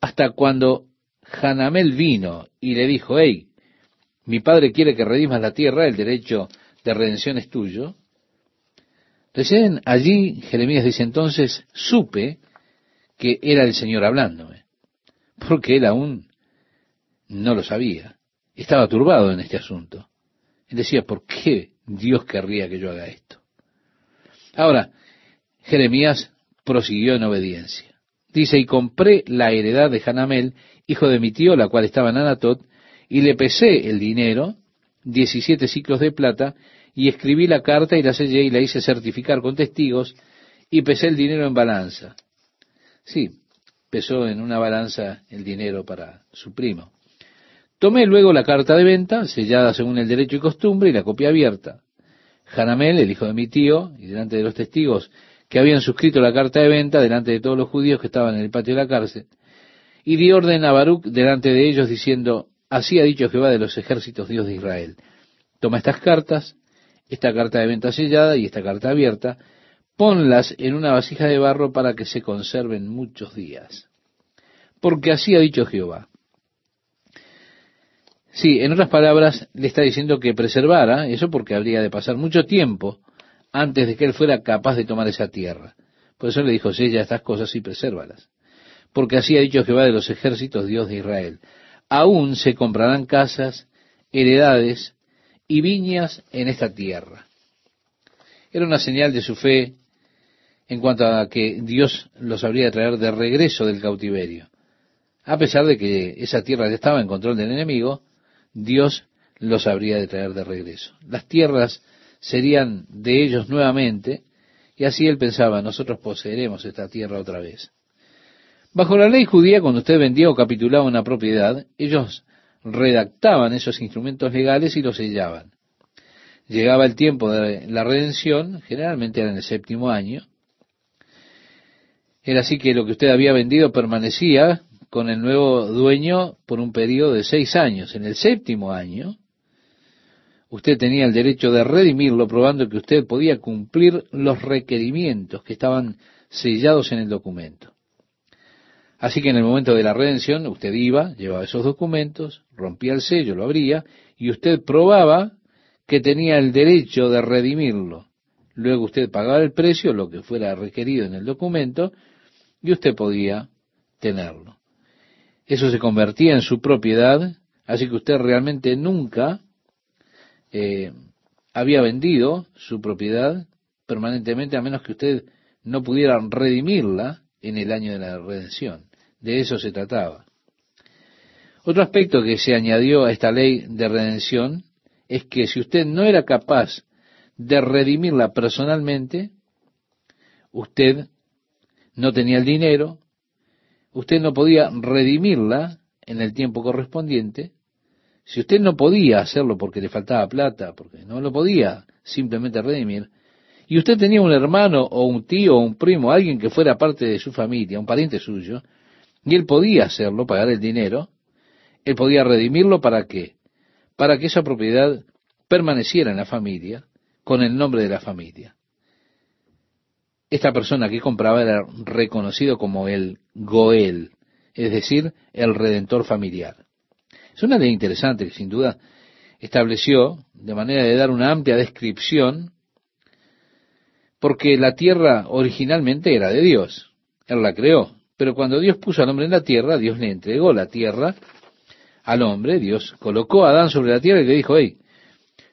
Hasta cuando Hanamel vino y le dijo, hey, mi padre quiere que redimas la tierra, el derecho de redención es tuyo. Recién allí Jeremías dice entonces, supe que era el Señor hablándome, porque él aún no lo sabía, estaba turbado en este asunto. Él decía, ¿por qué Dios querría que yo haga esto? Ahora, Jeremías prosiguió en obediencia. Dice, y compré la heredad de Hanamel, hijo de mi tío, la cual estaba en Anatot, y le pesé el dinero, diecisiete ciclos de plata, y escribí la carta y la sellé y la hice certificar con testigos, y pesé el dinero en balanza. Sí, pesó en una balanza el dinero para su primo. Tomé luego la carta de venta, sellada según el derecho y costumbre, y la copia abierta. Hanamel, el hijo de mi tío, y delante de los testigos que habían suscrito la carta de venta, delante de todos los judíos que estaban en el patio de la cárcel, y di orden a Baruch delante de ellos, diciendo, así ha dicho Jehová de los ejércitos, Dios de Israel, toma estas cartas, esta carta de venta sellada y esta carta abierta, ponlas en una vasija de barro para que se conserven muchos días. Porque así ha dicho Jehová. Sí, en otras palabras, le está diciendo que preservara, eso porque habría de pasar mucho tiempo antes de que él fuera capaz de tomar esa tierra. Por eso le dijo, sella estas cosas y presérvalas. Porque así ha dicho Jehová de los ejércitos, Dios de Israel. Aún se comprarán casas, heredades y viñas en esta tierra. Era una señal de su fe en cuanto a que Dios los habría de traer de regreso del cautiverio. A pesar de que esa tierra ya estaba en control del enemigo, Dios los habría de traer de regreso. Las tierras serían de ellos nuevamente, y así él pensaba, nosotros poseeremos esta tierra otra vez. Bajo la ley judía, cuando usted vendía o capitulaba una propiedad, ellos redactaban esos instrumentos legales y los sellaban. Llegaba el tiempo de la redención, generalmente era en el séptimo año. Era así que lo que usted había vendido permanecía con el nuevo dueño por un periodo de seis años. En el séptimo año, usted tenía el derecho de redimirlo, probando que usted podía cumplir los requerimientos que estaban sellados en el documento. Así que en el momento de la redención, usted iba, llevaba esos documentos, rompía el sello, lo abría, y usted probaba que tenía el derecho de redimirlo. Luego usted pagaba el precio, lo que fuera requerido en el documento, y usted podía tenerlo. eso se convertía en su propiedad, así que usted realmente nunca eh, había vendido su propiedad permanentemente a menos que usted no pudiera redimirla en el año de la redención. De eso se trataba. Otro aspecto que se añadió a esta ley de redención es que si usted no era capaz de redimirla personalmente, usted no tenía el dinero, usted no podía redimirla en el tiempo correspondiente, si usted no podía hacerlo porque le faltaba plata, porque no lo podía simplemente redimir, y usted tenía un hermano o un tío o un primo, alguien que fuera parte de su familia, un pariente suyo, y él podía hacerlo, pagar el dinero, él podía redimirlo para qué? Para que esa propiedad permaneciera en la familia, con el nombre de la familia. Esta persona que compraba era reconocido como el Goel, es decir, el redentor familiar. Es una ley interesante que sin duda estableció, de manera de dar una amplia descripción, porque la tierra originalmente era de Dios. Él la creó. Pero cuando Dios puso al hombre en la tierra, Dios le entregó la tierra al hombre, Dios colocó a Adán sobre la tierra y le dijo, hey,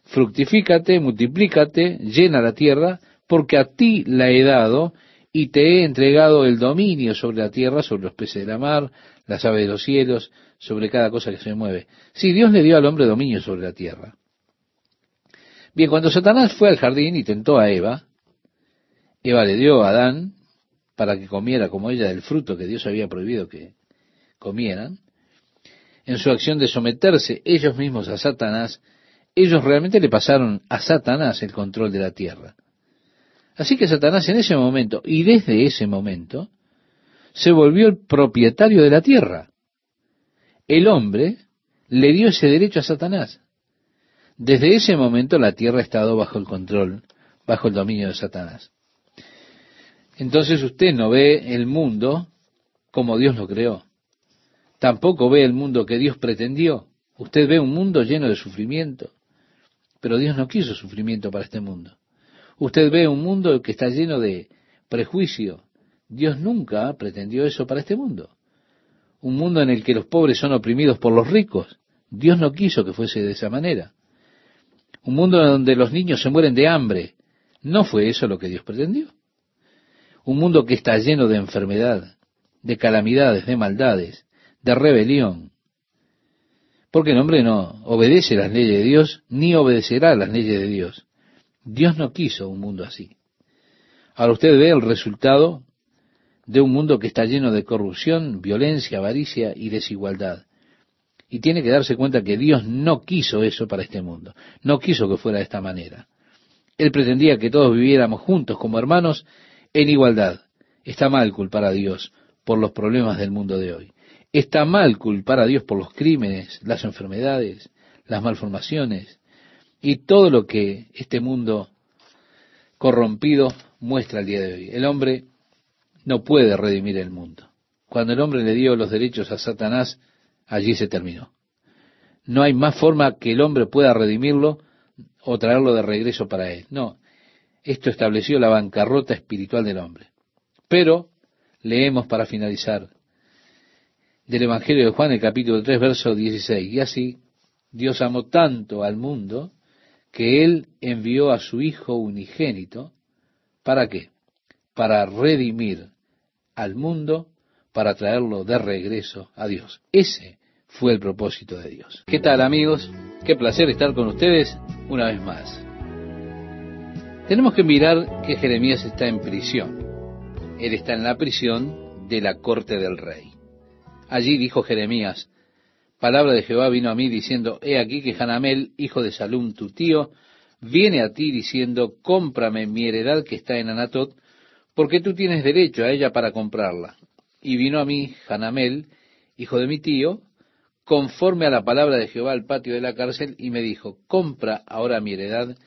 fructifícate, multiplícate, llena la tierra, porque a ti la he dado y te he entregado el dominio sobre la tierra, sobre los peces de la mar, las aves de los cielos, sobre cada cosa que se mueve. Sí, Dios le dio al hombre dominio sobre la tierra. Bien, cuando Satanás fue al jardín y tentó a Eva, Eva le dio a Adán para que comiera como ella del fruto que Dios había prohibido que comieran, en su acción de someterse ellos mismos a Satanás, ellos realmente le pasaron a Satanás el control de la tierra. Así que Satanás en ese momento, y desde ese momento, se volvió el propietario de la tierra. El hombre le dio ese derecho a Satanás. Desde ese momento la tierra ha estado bajo el control, bajo el dominio de Satanás. Entonces usted no ve el mundo como Dios lo creó. Tampoco ve el mundo que Dios pretendió. Usted ve un mundo lleno de sufrimiento. Pero Dios no quiso sufrimiento para este mundo. Usted ve un mundo que está lleno de prejuicio. Dios nunca pretendió eso para este mundo. Un mundo en el que los pobres son oprimidos por los ricos. Dios no quiso que fuese de esa manera. Un mundo donde los niños se mueren de hambre. No fue eso lo que Dios pretendió. Un mundo que está lleno de enfermedad, de calamidades, de maldades, de rebelión. Porque el hombre no obedece las leyes de Dios, ni obedecerá las leyes de Dios. Dios no quiso un mundo así. Ahora usted ve el resultado de un mundo que está lleno de corrupción, violencia, avaricia y desigualdad. Y tiene que darse cuenta que Dios no quiso eso para este mundo. No quiso que fuera de esta manera. Él pretendía que todos viviéramos juntos como hermanos en igualdad. Está mal culpar a Dios por los problemas del mundo de hoy. Está mal culpar a Dios por los crímenes, las enfermedades, las malformaciones, y todo lo que este mundo corrompido muestra el día de hoy. El hombre no puede redimir el mundo. Cuando el hombre le dio los derechos a Satanás, allí se terminó. No hay más forma que el hombre pueda redimirlo o traerlo de regreso para él. No, esto estableció la bancarrota espiritual del hombre. Pero leemos para finalizar del Evangelio de Juan, el capítulo 3, verso 16. Y así Dios amó tanto al mundo que Él envió a su Hijo unigénito. ¿Para qué? Para redimir al mundo, para traerlo de regreso a Dios. Ese fue el propósito de Dios. ¿Qué tal amigos? Qué placer estar con ustedes una vez más. Tenemos que mirar que Jeremías está en prisión. Él está en la prisión de la corte del rey. Allí dijo Jeremías, palabra de Jehová vino a mí diciendo, he aquí que Hanamel, hijo de Salum, tu tío, viene a ti diciendo, cómprame mi heredad que está en Anatot, porque tú tienes derecho a ella para comprarla. Y vino a mí Hanamel, hijo de mi tío, conforme a la palabra de Jehová al patio de la cárcel, y me dijo, compra ahora mi heredad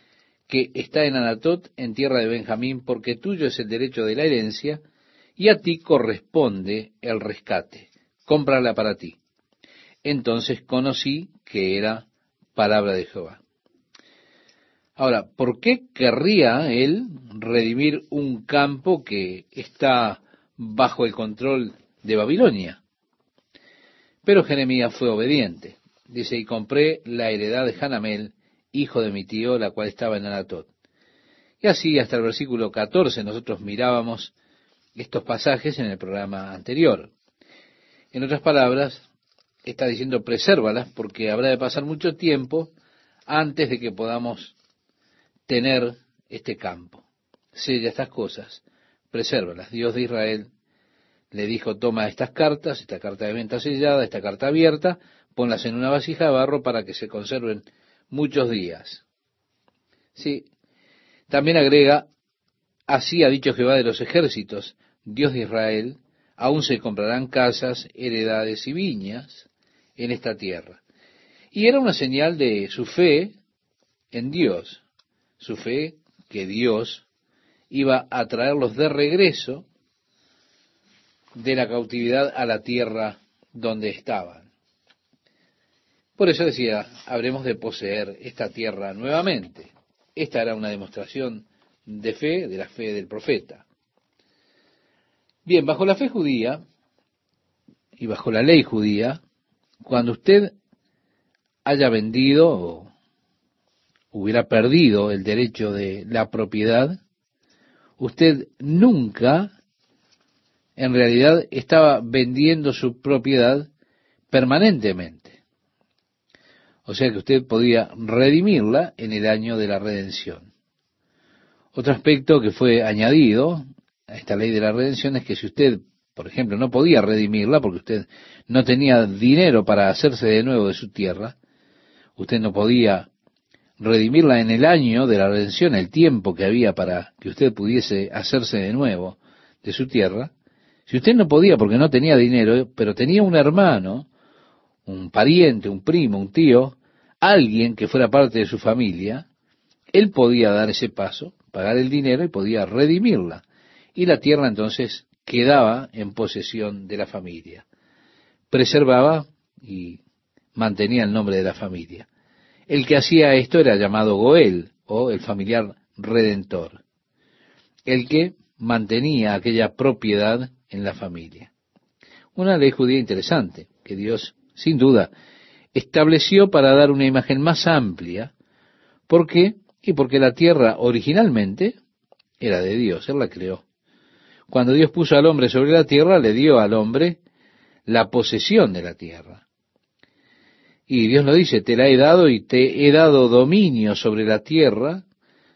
que está en Anatot, en tierra de Benjamín, porque tuyo es el derecho de la herencia, y a ti corresponde el rescate. Cómprala para ti entonces conocí que era palabra de Jehová. Ahora, ¿por qué querría él redimir un campo que está bajo el control de Babilonia? Pero Jeremías fue obediente. Dice, y compré la heredad de Hanamel, hijo de mi tío, la cual estaba en Anatot. Y así hasta el versículo 14 nosotros mirábamos estos pasajes en el programa anterior. En otras palabras, está diciendo presérvalas porque habrá de pasar mucho tiempo antes de que podamos tener este campo. Sella estas cosas, presérvalas. Dios de Israel le dijo, toma estas cartas, esta carta de venta sellada, esta carta abierta, ponlas en una vasija de barro para que se conserven muchos días. Sí, también agrega, así ha dicho Jehová de los ejércitos, Dios de Israel, aún se comprarán casas, heredades y viñas en esta tierra. Y era una señal de su fe en Dios, su fe que Dios iba a traerlos de regreso de la cautividad a la tierra donde estaban. Por eso decía, habremos de poseer esta tierra nuevamente. Esta era una demostración de fe, de la fe del profeta. Bien, bajo la fe judía y bajo la ley judía, cuando usted haya vendido o hubiera perdido el derecho de la propiedad, usted nunca en realidad estaba vendiendo su propiedad permanentemente. O sea que usted podía redimirla en el año de la redención. Otro aspecto que fue añadido a esta ley de la redención es que si usted, por ejemplo, no podía redimirla porque usted no tenía dinero para hacerse de nuevo de su tierra, usted no podía redimirla en el año de la redención, el tiempo que había para que usted pudiese hacerse de nuevo de su tierra, si usted no podía porque no tenía dinero, pero tenía un hermano, un pariente, un primo, un tío, alguien que fuera parte de su familia, él podía dar ese paso, pagar el dinero y podía redimirla. Y la tierra entonces quedaba en posesión de la familia. Preservaba y mantenía el nombre de la familia. El que hacía esto era llamado Goel, o el familiar redentor. El que mantenía aquella propiedad en la familia. Una ley judía interesante que Dios, sin duda, estableció para dar una imagen más amplia. ¿Por qué? Y porque la tierra originalmente era de Dios, Él la creó. Cuando Dios puso al hombre sobre la tierra, le dio al hombre la posesión de la tierra. Y Dios lo dice, te la he dado y te he dado dominio sobre la tierra,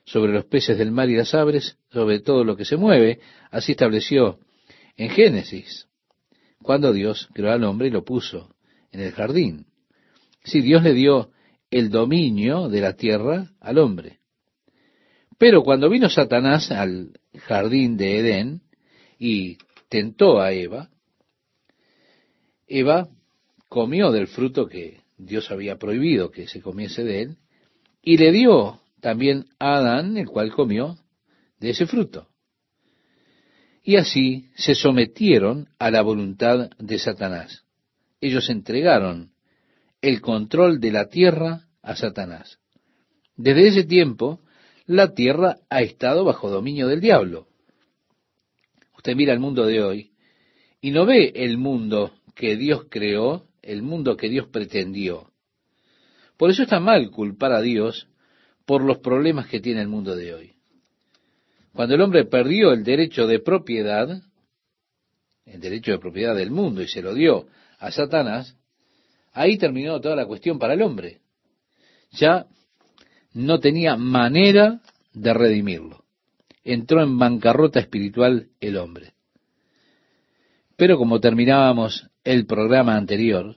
sobre los peces del mar y las aves, sobre todo lo que se mueve. Así estableció en Génesis, cuando Dios creó al hombre y lo puso en el jardín. Sí, Dios le dio el dominio de la tierra al hombre. Pero cuando vino Satanás al jardín de Edén y tentó a Eva, Eva comió del fruto que Dios había prohibido que se comiese de él, y le dio también a Adán, el cual comió de ese fruto. Y así se sometieron a la voluntad de Satanás. Ellos entregaron el control de la tierra a Satanás. Desde ese tiempo, la tierra ha estado bajo dominio del diablo. Usted mira el mundo de hoy y no ve el mundo que Dios creó, el mundo que Dios pretendió. Por eso está mal culpar a Dios por los problemas que tiene el mundo de hoy. Cuando el hombre perdió el derecho de propiedad, el derecho de propiedad del mundo y se lo dio a Satanás, ahí terminó toda la cuestión para el hombre. Ya no tenía manera de redimirlo. Entró en bancarrota espiritual el hombre. Pero como terminábamos el programa anterior,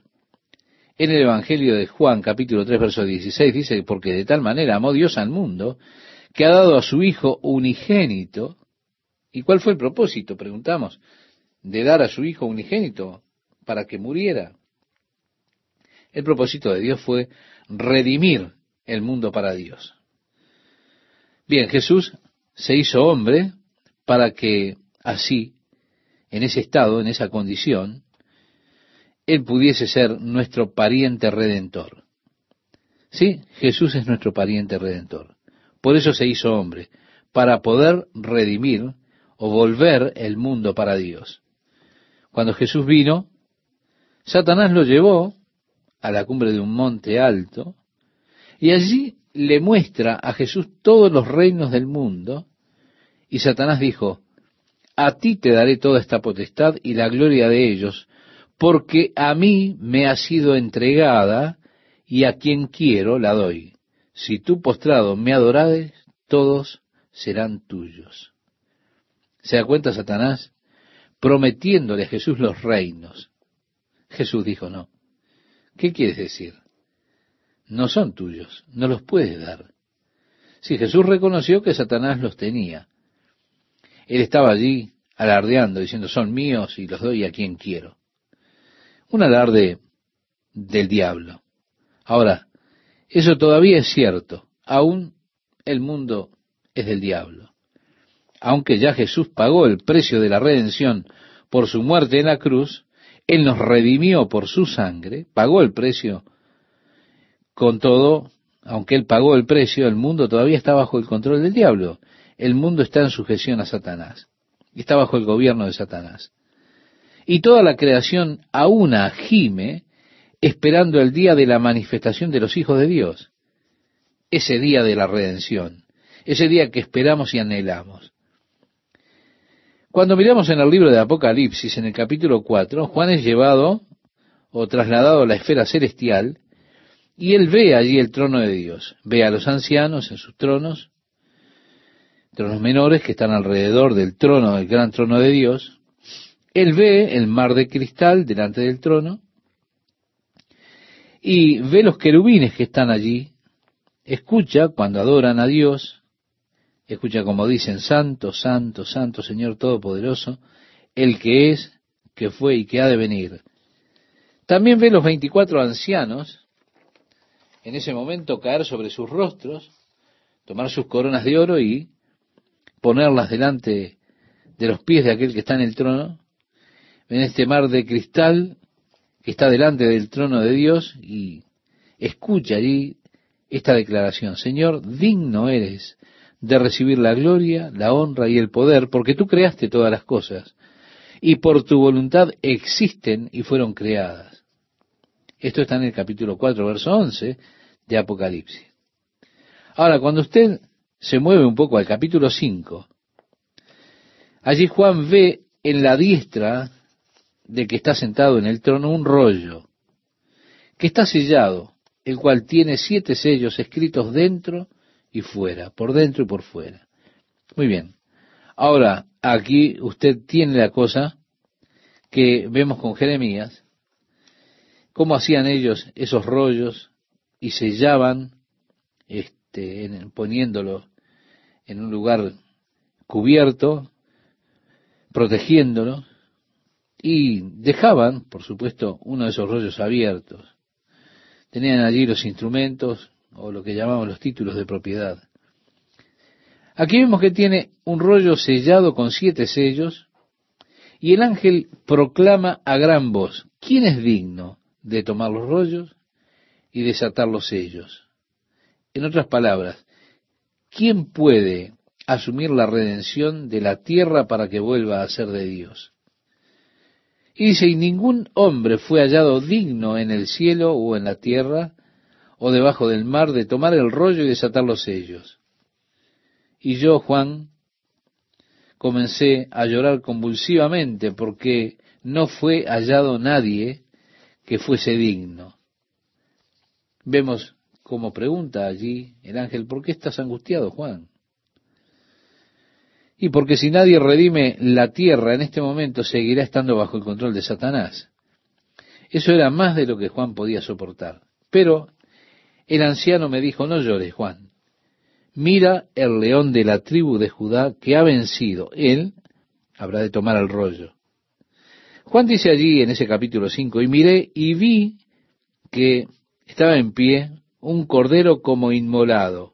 en el Evangelio de Juan capítulo 3 verso 16 dice, porque de tal manera amó Dios al mundo, que ha dado a su Hijo unigénito. ¿Y cuál fue el propósito? Preguntamos, de dar a su Hijo unigénito para que muriera. El propósito de Dios fue redimir el mundo para Dios. Bien, Jesús se hizo hombre para que así, en ese estado, en esa condición, Él pudiese ser nuestro pariente redentor. Sí, Jesús es nuestro pariente redentor. Por eso se hizo hombre, para poder redimir o volver el mundo para Dios. Cuando Jesús vino, Satanás lo llevó a la cumbre de un monte alto y allí le muestra a Jesús todos los reinos del mundo y Satanás dijo, a ti te daré toda esta potestad y la gloria de ellos, porque a mí me ha sido entregada y a quien quiero la doy. Si tú postrado me adorades, todos serán tuyos. ¿Se da cuenta Satanás? Prometiéndole a Jesús los reinos. Jesús dijo, no. ¿Qué quieres decir? No son tuyos, no los puedes dar. Si Jesús reconoció que Satanás los tenía. Él estaba allí alardeando, diciendo, son míos y los doy a quien quiero. Un alarde del diablo. Ahora, eso todavía es cierto. Aún el mundo es del diablo. Aunque ya Jesús pagó el precio de la redención por su muerte en la cruz, Él nos redimió por su sangre, pagó el precio. Con todo, aunque Él pagó el precio, el mundo todavía está bajo el control del diablo. El mundo está en sujeción a Satanás. Está bajo el gobierno de Satanás. Y toda la creación aúna gime esperando el día de la manifestación de los hijos de Dios. Ese día de la redención. Ese día que esperamos y anhelamos. Cuando miramos en el libro de Apocalipsis, en el capítulo 4, Juan es llevado o trasladado a la esfera celestial y él ve allí el trono de Dios. Ve a los ancianos en sus tronos, tronos menores que están alrededor del trono, del gran trono de Dios. Él ve el mar de cristal delante del trono y ve los querubines que están allí, escucha cuando adoran a Dios, escucha como dicen, Santo, Santo, Santo, Señor Todopoderoso, el que es, que fue y que ha de venir. También ve los veinticuatro ancianos en ese momento caer sobre sus rostros, tomar sus coronas de oro y ponerlas delante de los pies de aquel que está en el trono, en este mar de cristal que está delante del trono de Dios y escucha allí esta declaración, Señor, digno eres de recibir la gloria, la honra y el poder, porque tú creaste todas las cosas, y por tu voluntad existen y fueron creadas. Esto está en el capítulo 4, verso 11 de Apocalipsis. Ahora, cuando usted se mueve un poco al capítulo 5, allí Juan ve en la diestra de que está sentado en el trono un rollo que está sellado, el cual tiene siete sellos escritos dentro y fuera, por dentro y por fuera. Muy bien. Ahora, aquí usted tiene la cosa que vemos con Jeremías, cómo hacían ellos esos rollos y sellaban, este, poniéndolo en un lugar cubierto, protegiéndolo, y dejaban, por supuesto, uno de esos rollos abiertos. Tenían allí los instrumentos o lo que llamamos los títulos de propiedad. Aquí vemos que tiene un rollo sellado con siete sellos y el ángel proclama a gran voz, ¿quién es digno de tomar los rollos y desatar los sellos? En otras palabras, ¿quién puede asumir la redención de la tierra para que vuelva a ser de Dios? Y dice, y ningún hombre fue hallado digno en el cielo o en la tierra o debajo del mar de tomar el rollo y desatar los sellos. Y yo, Juan, comencé a llorar convulsivamente porque no fue hallado nadie que fuese digno. Vemos como pregunta allí el ángel, ¿por qué estás angustiado, Juan? Y porque si nadie redime la tierra en este momento, seguirá estando bajo el control de Satanás. Eso era más de lo que Juan podía soportar. Pero el anciano me dijo, no llores, Juan. Mira el león de la tribu de Judá que ha vencido. Él habrá de tomar el rollo. Juan dice allí en ese capítulo 5, y miré y vi que estaba en pie un cordero como inmolado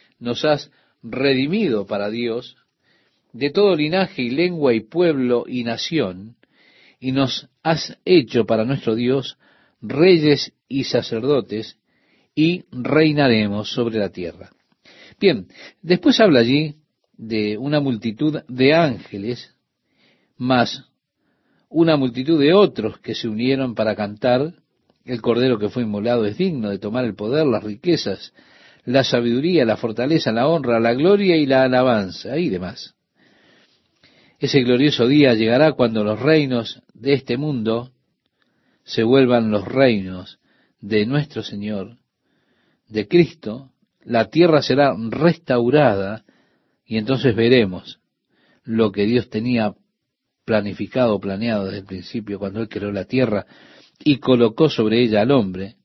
nos has redimido para Dios de todo linaje y lengua y pueblo y nación, y nos has hecho para nuestro Dios reyes y sacerdotes, y reinaremos sobre la tierra. Bien, después habla allí de una multitud de ángeles, más una multitud de otros que se unieron para cantar, el cordero que fue inmolado es digno de tomar el poder, las riquezas, la sabiduría, la fortaleza, la honra, la gloria y la alabanza y demás. Ese glorioso día llegará cuando los reinos de este mundo se vuelvan los reinos de nuestro Señor, de Cristo, la tierra será restaurada y entonces veremos lo que Dios tenía planificado, planeado desde el principio, cuando Él creó la tierra y colocó sobre ella al hombre,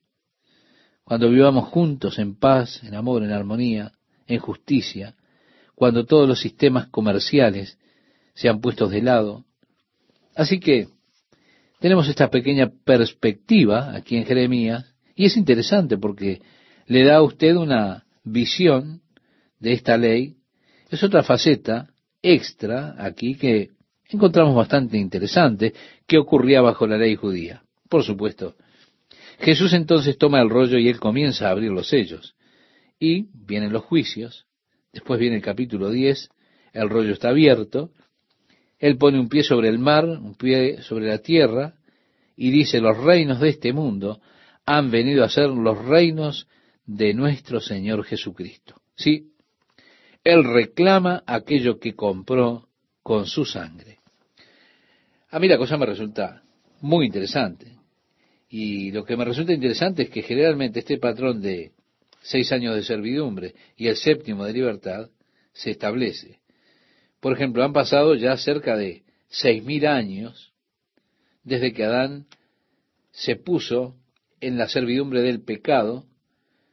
cuando vivamos juntos en paz, en amor, en armonía, en justicia, cuando todos los sistemas comerciales sean puestos de lado. Así que tenemos esta pequeña perspectiva aquí en Jeremías, y es interesante porque le da a usted una visión de esta ley. Es otra faceta extra aquí que encontramos bastante interesante que ocurría bajo la ley judía. Por supuesto, Jesús entonces toma el rollo y él comienza a abrir los sellos. Y vienen los juicios. Después viene el capítulo 10. El rollo está abierto. Él pone un pie sobre el mar, un pie sobre la tierra, y dice, los reinos de este mundo han venido a ser los reinos de nuestro Señor Jesucristo. Sí, Él reclama aquello que compró con su sangre. A mí la cosa me resulta muy interesante. Y lo que me resulta interesante es que generalmente este patrón de seis años de servidumbre y el séptimo de libertad se establece. Por ejemplo, han pasado ya cerca de seis mil años desde que Adán se puso en la servidumbre del pecado,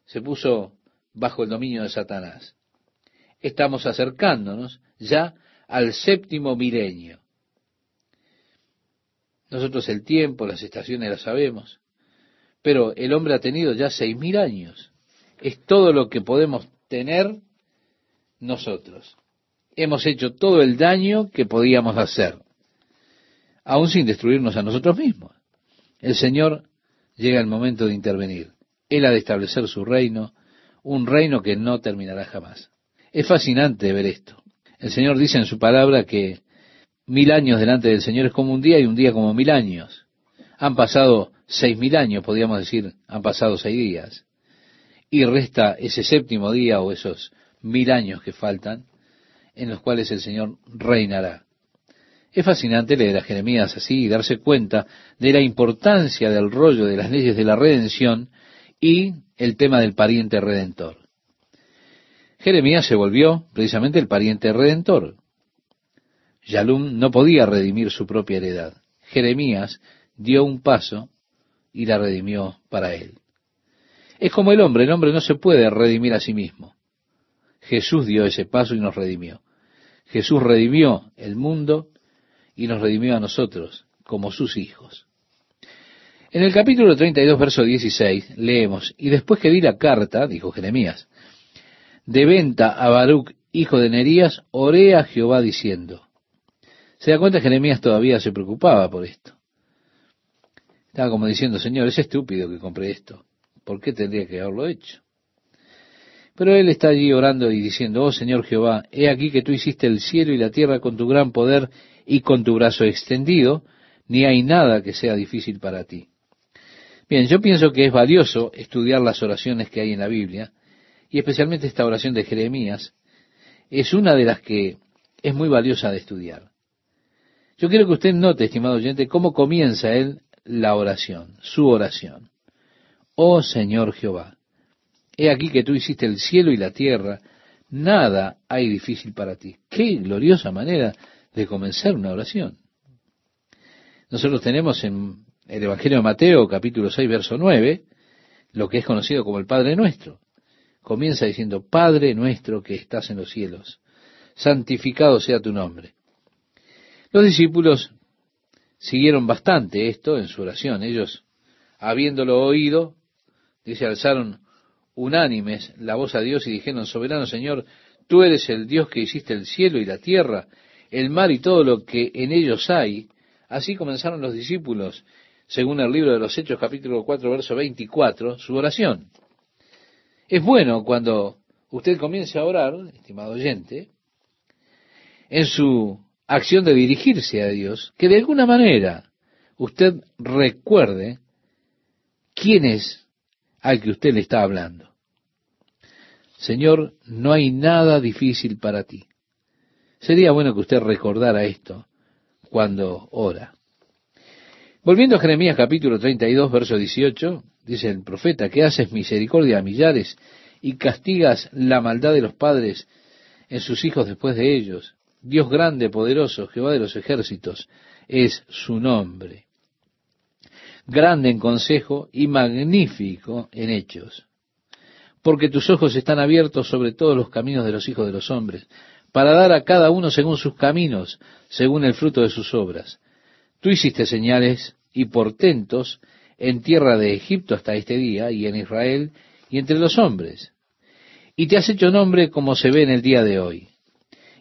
se puso bajo el dominio de Satanás. Estamos acercándonos ya al séptimo milenio. Nosotros el tiempo, las estaciones las sabemos, pero el hombre ha tenido ya seis mil años. Es todo lo que podemos tener nosotros. Hemos hecho todo el daño que podíamos hacer, aún sin destruirnos a nosotros mismos. El Señor llega el momento de intervenir. Él ha de establecer su reino, un reino que no terminará jamás. Es fascinante ver esto. El Señor dice en su palabra que mil años delante del Señor es como un día y un día como mil años. Han pasado seis mil años, podríamos decir, han pasado seis días. Y resta ese séptimo día o esos mil años que faltan, en los cuales el Señor reinará. Es fascinante leer a Jeremías así y darse cuenta de la importancia del rollo de las leyes de la redención y el tema del pariente redentor. Jeremías se volvió precisamente el pariente redentor. Yalum no podía redimir su propia heredad. Jeremías dio un paso y la redimió para él. Es como el hombre, el hombre no se puede redimir a sí mismo. Jesús dio ese paso y nos redimió. Jesús redimió el mundo y nos redimió a nosotros como sus hijos. En el capítulo 32, verso 16, leemos, y después que di la carta, dijo Jeremías, de venta a Baruch, hijo de Nerías, oré a Jehová diciendo, se da cuenta que Jeremías todavía se preocupaba por esto. Estaba como diciendo, Señor, es estúpido que compré esto. ¿Por qué tendría que haberlo hecho? Pero él está allí orando y diciendo, oh Señor Jehová, he aquí que tú hiciste el cielo y la tierra con tu gran poder y con tu brazo extendido, ni hay nada que sea difícil para ti. Bien, yo pienso que es valioso estudiar las oraciones que hay en la Biblia, y especialmente esta oración de Jeremías, es una de las que es muy valiosa de estudiar. Yo quiero que usted note, estimado oyente, cómo comienza él la oración, su oración. Oh Señor Jehová, he aquí que tú hiciste el cielo y la tierra, nada hay difícil para ti. Qué gloriosa manera de comenzar una oración. Nosotros tenemos en el Evangelio de Mateo, capítulo 6, verso 9, lo que es conocido como el Padre Nuestro. Comienza diciendo, Padre nuestro que estás en los cielos, santificado sea tu nombre. Los discípulos siguieron bastante esto en su oración. Ellos habiéndolo oído, dice, alzaron unánimes la voz a Dios y dijeron, soberano Señor, tú eres el Dios que hiciste el cielo y la tierra, el mar y todo lo que en ellos hay. Así comenzaron los discípulos, según el libro de los Hechos capítulo 4, verso 24, su oración. Es bueno cuando usted comience a orar, estimado oyente, en su acción de dirigirse a Dios, que de alguna manera usted recuerde quién es al que usted le está hablando. Señor, no hay nada difícil para ti. Sería bueno que usted recordara esto cuando ora. Volviendo a Jeremías capítulo 32, verso 18, dice el profeta, que haces misericordia a millares y castigas la maldad de los padres en sus hijos después de ellos. Dios grande, poderoso, Jehová de los ejércitos, es su nombre. Grande en consejo y magnífico en hechos. Porque tus ojos están abiertos sobre todos los caminos de los hijos de los hombres, para dar a cada uno según sus caminos, según el fruto de sus obras. Tú hiciste señales y portentos en tierra de Egipto hasta este día, y en Israel, y entre los hombres. Y te has hecho nombre como se ve en el día de hoy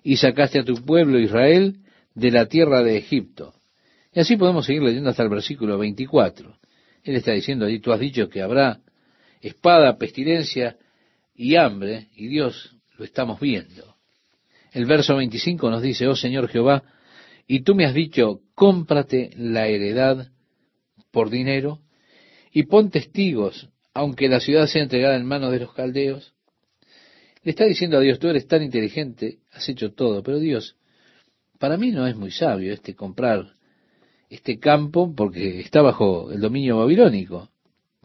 y sacaste a tu pueblo Israel de la tierra de Egipto. Y así podemos seguir leyendo hasta el versículo 24. Él está diciendo allí, tú has dicho que habrá espada, pestilencia y hambre, y Dios lo estamos viendo. El verso 25 nos dice, oh Señor Jehová, y tú me has dicho, cómprate la heredad por dinero, y pon testigos, aunque la ciudad sea entregada en manos de los caldeos. Le está diciendo a Dios, tú eres tan inteligente, has hecho todo, pero Dios, para mí no es muy sabio este comprar este campo porque está bajo el dominio babilónico.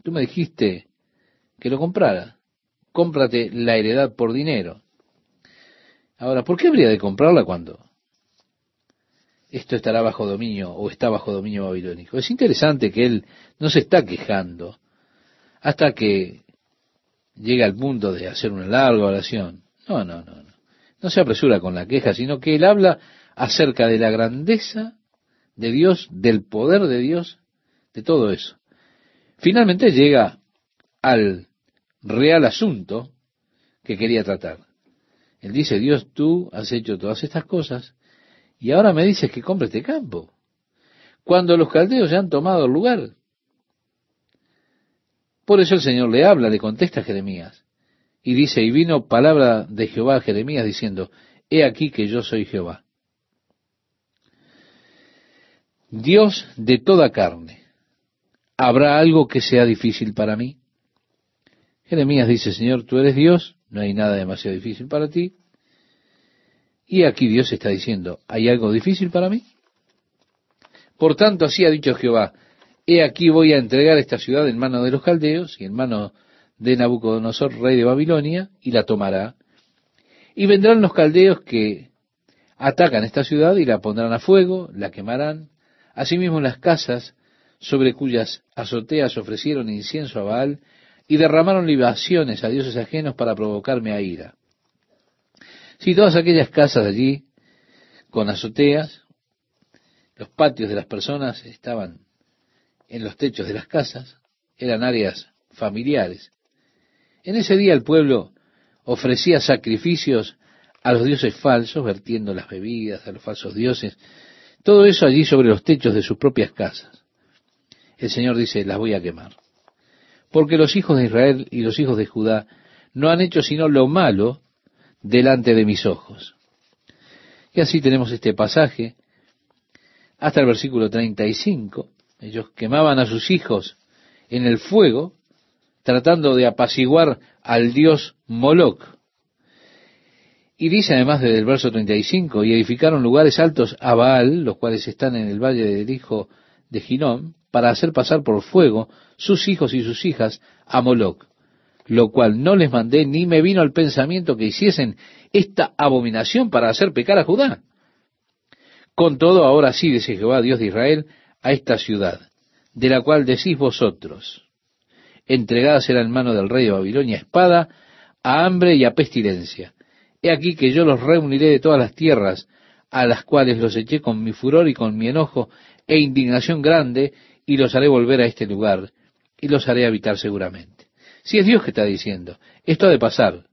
Tú me dijiste que lo comprara. Cómprate la heredad por dinero. Ahora, ¿por qué habría de comprarla cuando esto estará bajo dominio o está bajo dominio babilónico? Es interesante que él no se está quejando hasta que llega al punto de hacer una larga oración. No, no, no, no. No se apresura con la queja, sino que él habla acerca de la grandeza de Dios, del poder de Dios, de todo eso. Finalmente llega al real asunto que quería tratar. Él dice, Dios, tú has hecho todas estas cosas y ahora me dices que compre este campo. Cuando los caldeos ya han tomado el lugar, por eso el Señor le habla, le contesta Jeremías. Y dice, y vino palabra de Jehová a Jeremías diciendo, he aquí que yo soy Jehová. Dios de toda carne. ¿Habrá algo que sea difícil para mí? Jeremías dice, Señor, tú eres Dios, no hay nada demasiado difícil para ti. Y aquí Dios está diciendo, ¿hay algo difícil para mí? Por tanto, así ha dicho Jehová, he aquí voy a entregar esta ciudad en manos de los caldeos y en manos de Nabucodonosor, rey de Babilonia, y la tomará. Y vendrán los caldeos que atacan esta ciudad y la pondrán a fuego, la quemarán. Asimismo las casas sobre cuyas azoteas ofrecieron incienso a Baal y derramaron libaciones a dioses ajenos para provocarme a ira. Si todas aquellas casas allí, con azoteas, los patios de las personas estaban en los techos de las casas, eran áreas familiares. En ese día el pueblo ofrecía sacrificios a los dioses falsos, vertiendo las bebidas a los falsos dioses, todo eso allí sobre los techos de sus propias casas. El Señor dice, las voy a quemar. Porque los hijos de Israel y los hijos de Judá no han hecho sino lo malo delante de mis ojos. Y así tenemos este pasaje hasta el versículo 35, ellos quemaban a sus hijos en el fuego, tratando de apaciguar al dios Moloch. Y dice además desde el verso 35, y edificaron lugares altos a Baal, los cuales están en el valle del hijo de Ginón, para hacer pasar por fuego sus hijos y sus hijas a Moloch, lo cual no les mandé ni me vino al pensamiento que hiciesen esta abominación para hacer pecar a Judá. Con todo, ahora sí, dice Jehová, Dios de Israel, a esta ciudad, de la cual decís vosotros, entregada será en mano del rey de Babilonia espada, a hambre y a pestilencia. He aquí que yo los reuniré de todas las tierras, a las cuales los eché con mi furor y con mi enojo e indignación grande, y los haré volver a este lugar, y los haré habitar seguramente. Si es Dios que está diciendo, esto ha de pasar,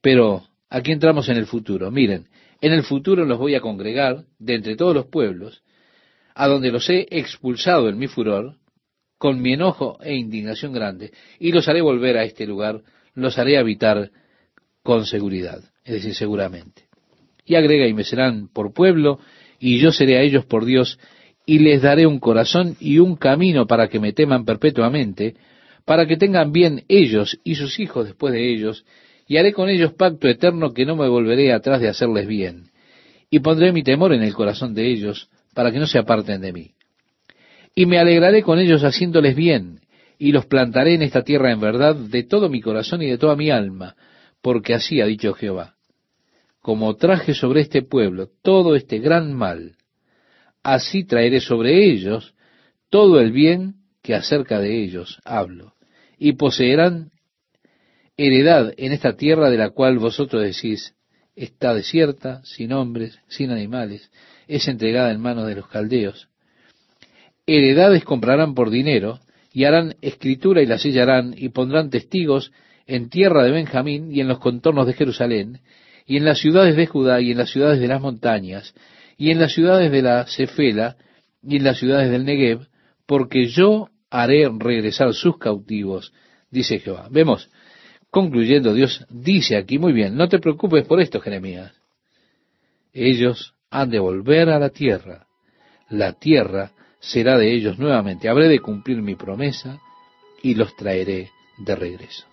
pero aquí entramos en el futuro. Miren, en el futuro los voy a congregar de entre todos los pueblos, a donde los he expulsado en mi furor, con mi enojo e indignación grande, y los haré volver a este lugar, los haré habitar con seguridad, es decir, seguramente. Y agrega, y me serán por pueblo, y yo seré a ellos por Dios, y les daré un corazón y un camino para que me teman perpetuamente, para que tengan bien ellos y sus hijos después de ellos, y haré con ellos pacto eterno que no me volveré atrás de hacerles bien, y pondré mi temor en el corazón de ellos, para que no se aparten de mí. Y me alegraré con ellos haciéndoles bien, y los plantaré en esta tierra en verdad de todo mi corazón y de toda mi alma, porque así ha dicho Jehová. Como traje sobre este pueblo todo este gran mal, así traeré sobre ellos todo el bien que acerca de ellos hablo, y poseerán heredad en esta tierra de la cual vosotros decís, está desierta, sin hombres, sin animales, es entregada en manos de los caldeos. Heredades comprarán por dinero, y harán escritura y la sellarán, y pondrán testigos en tierra de Benjamín y en los contornos de Jerusalén, y en las ciudades de Judá y en las ciudades de las montañas, y en las ciudades de la Cefela y en las ciudades del Negev, porque yo haré regresar sus cautivos, dice Jehová. Vemos, concluyendo, Dios dice aquí, muy bien, no te preocupes por esto, Jeremías. Ellos han de volver a la tierra. La tierra será de ellos nuevamente. Habré de cumplir mi promesa y los traeré de regreso.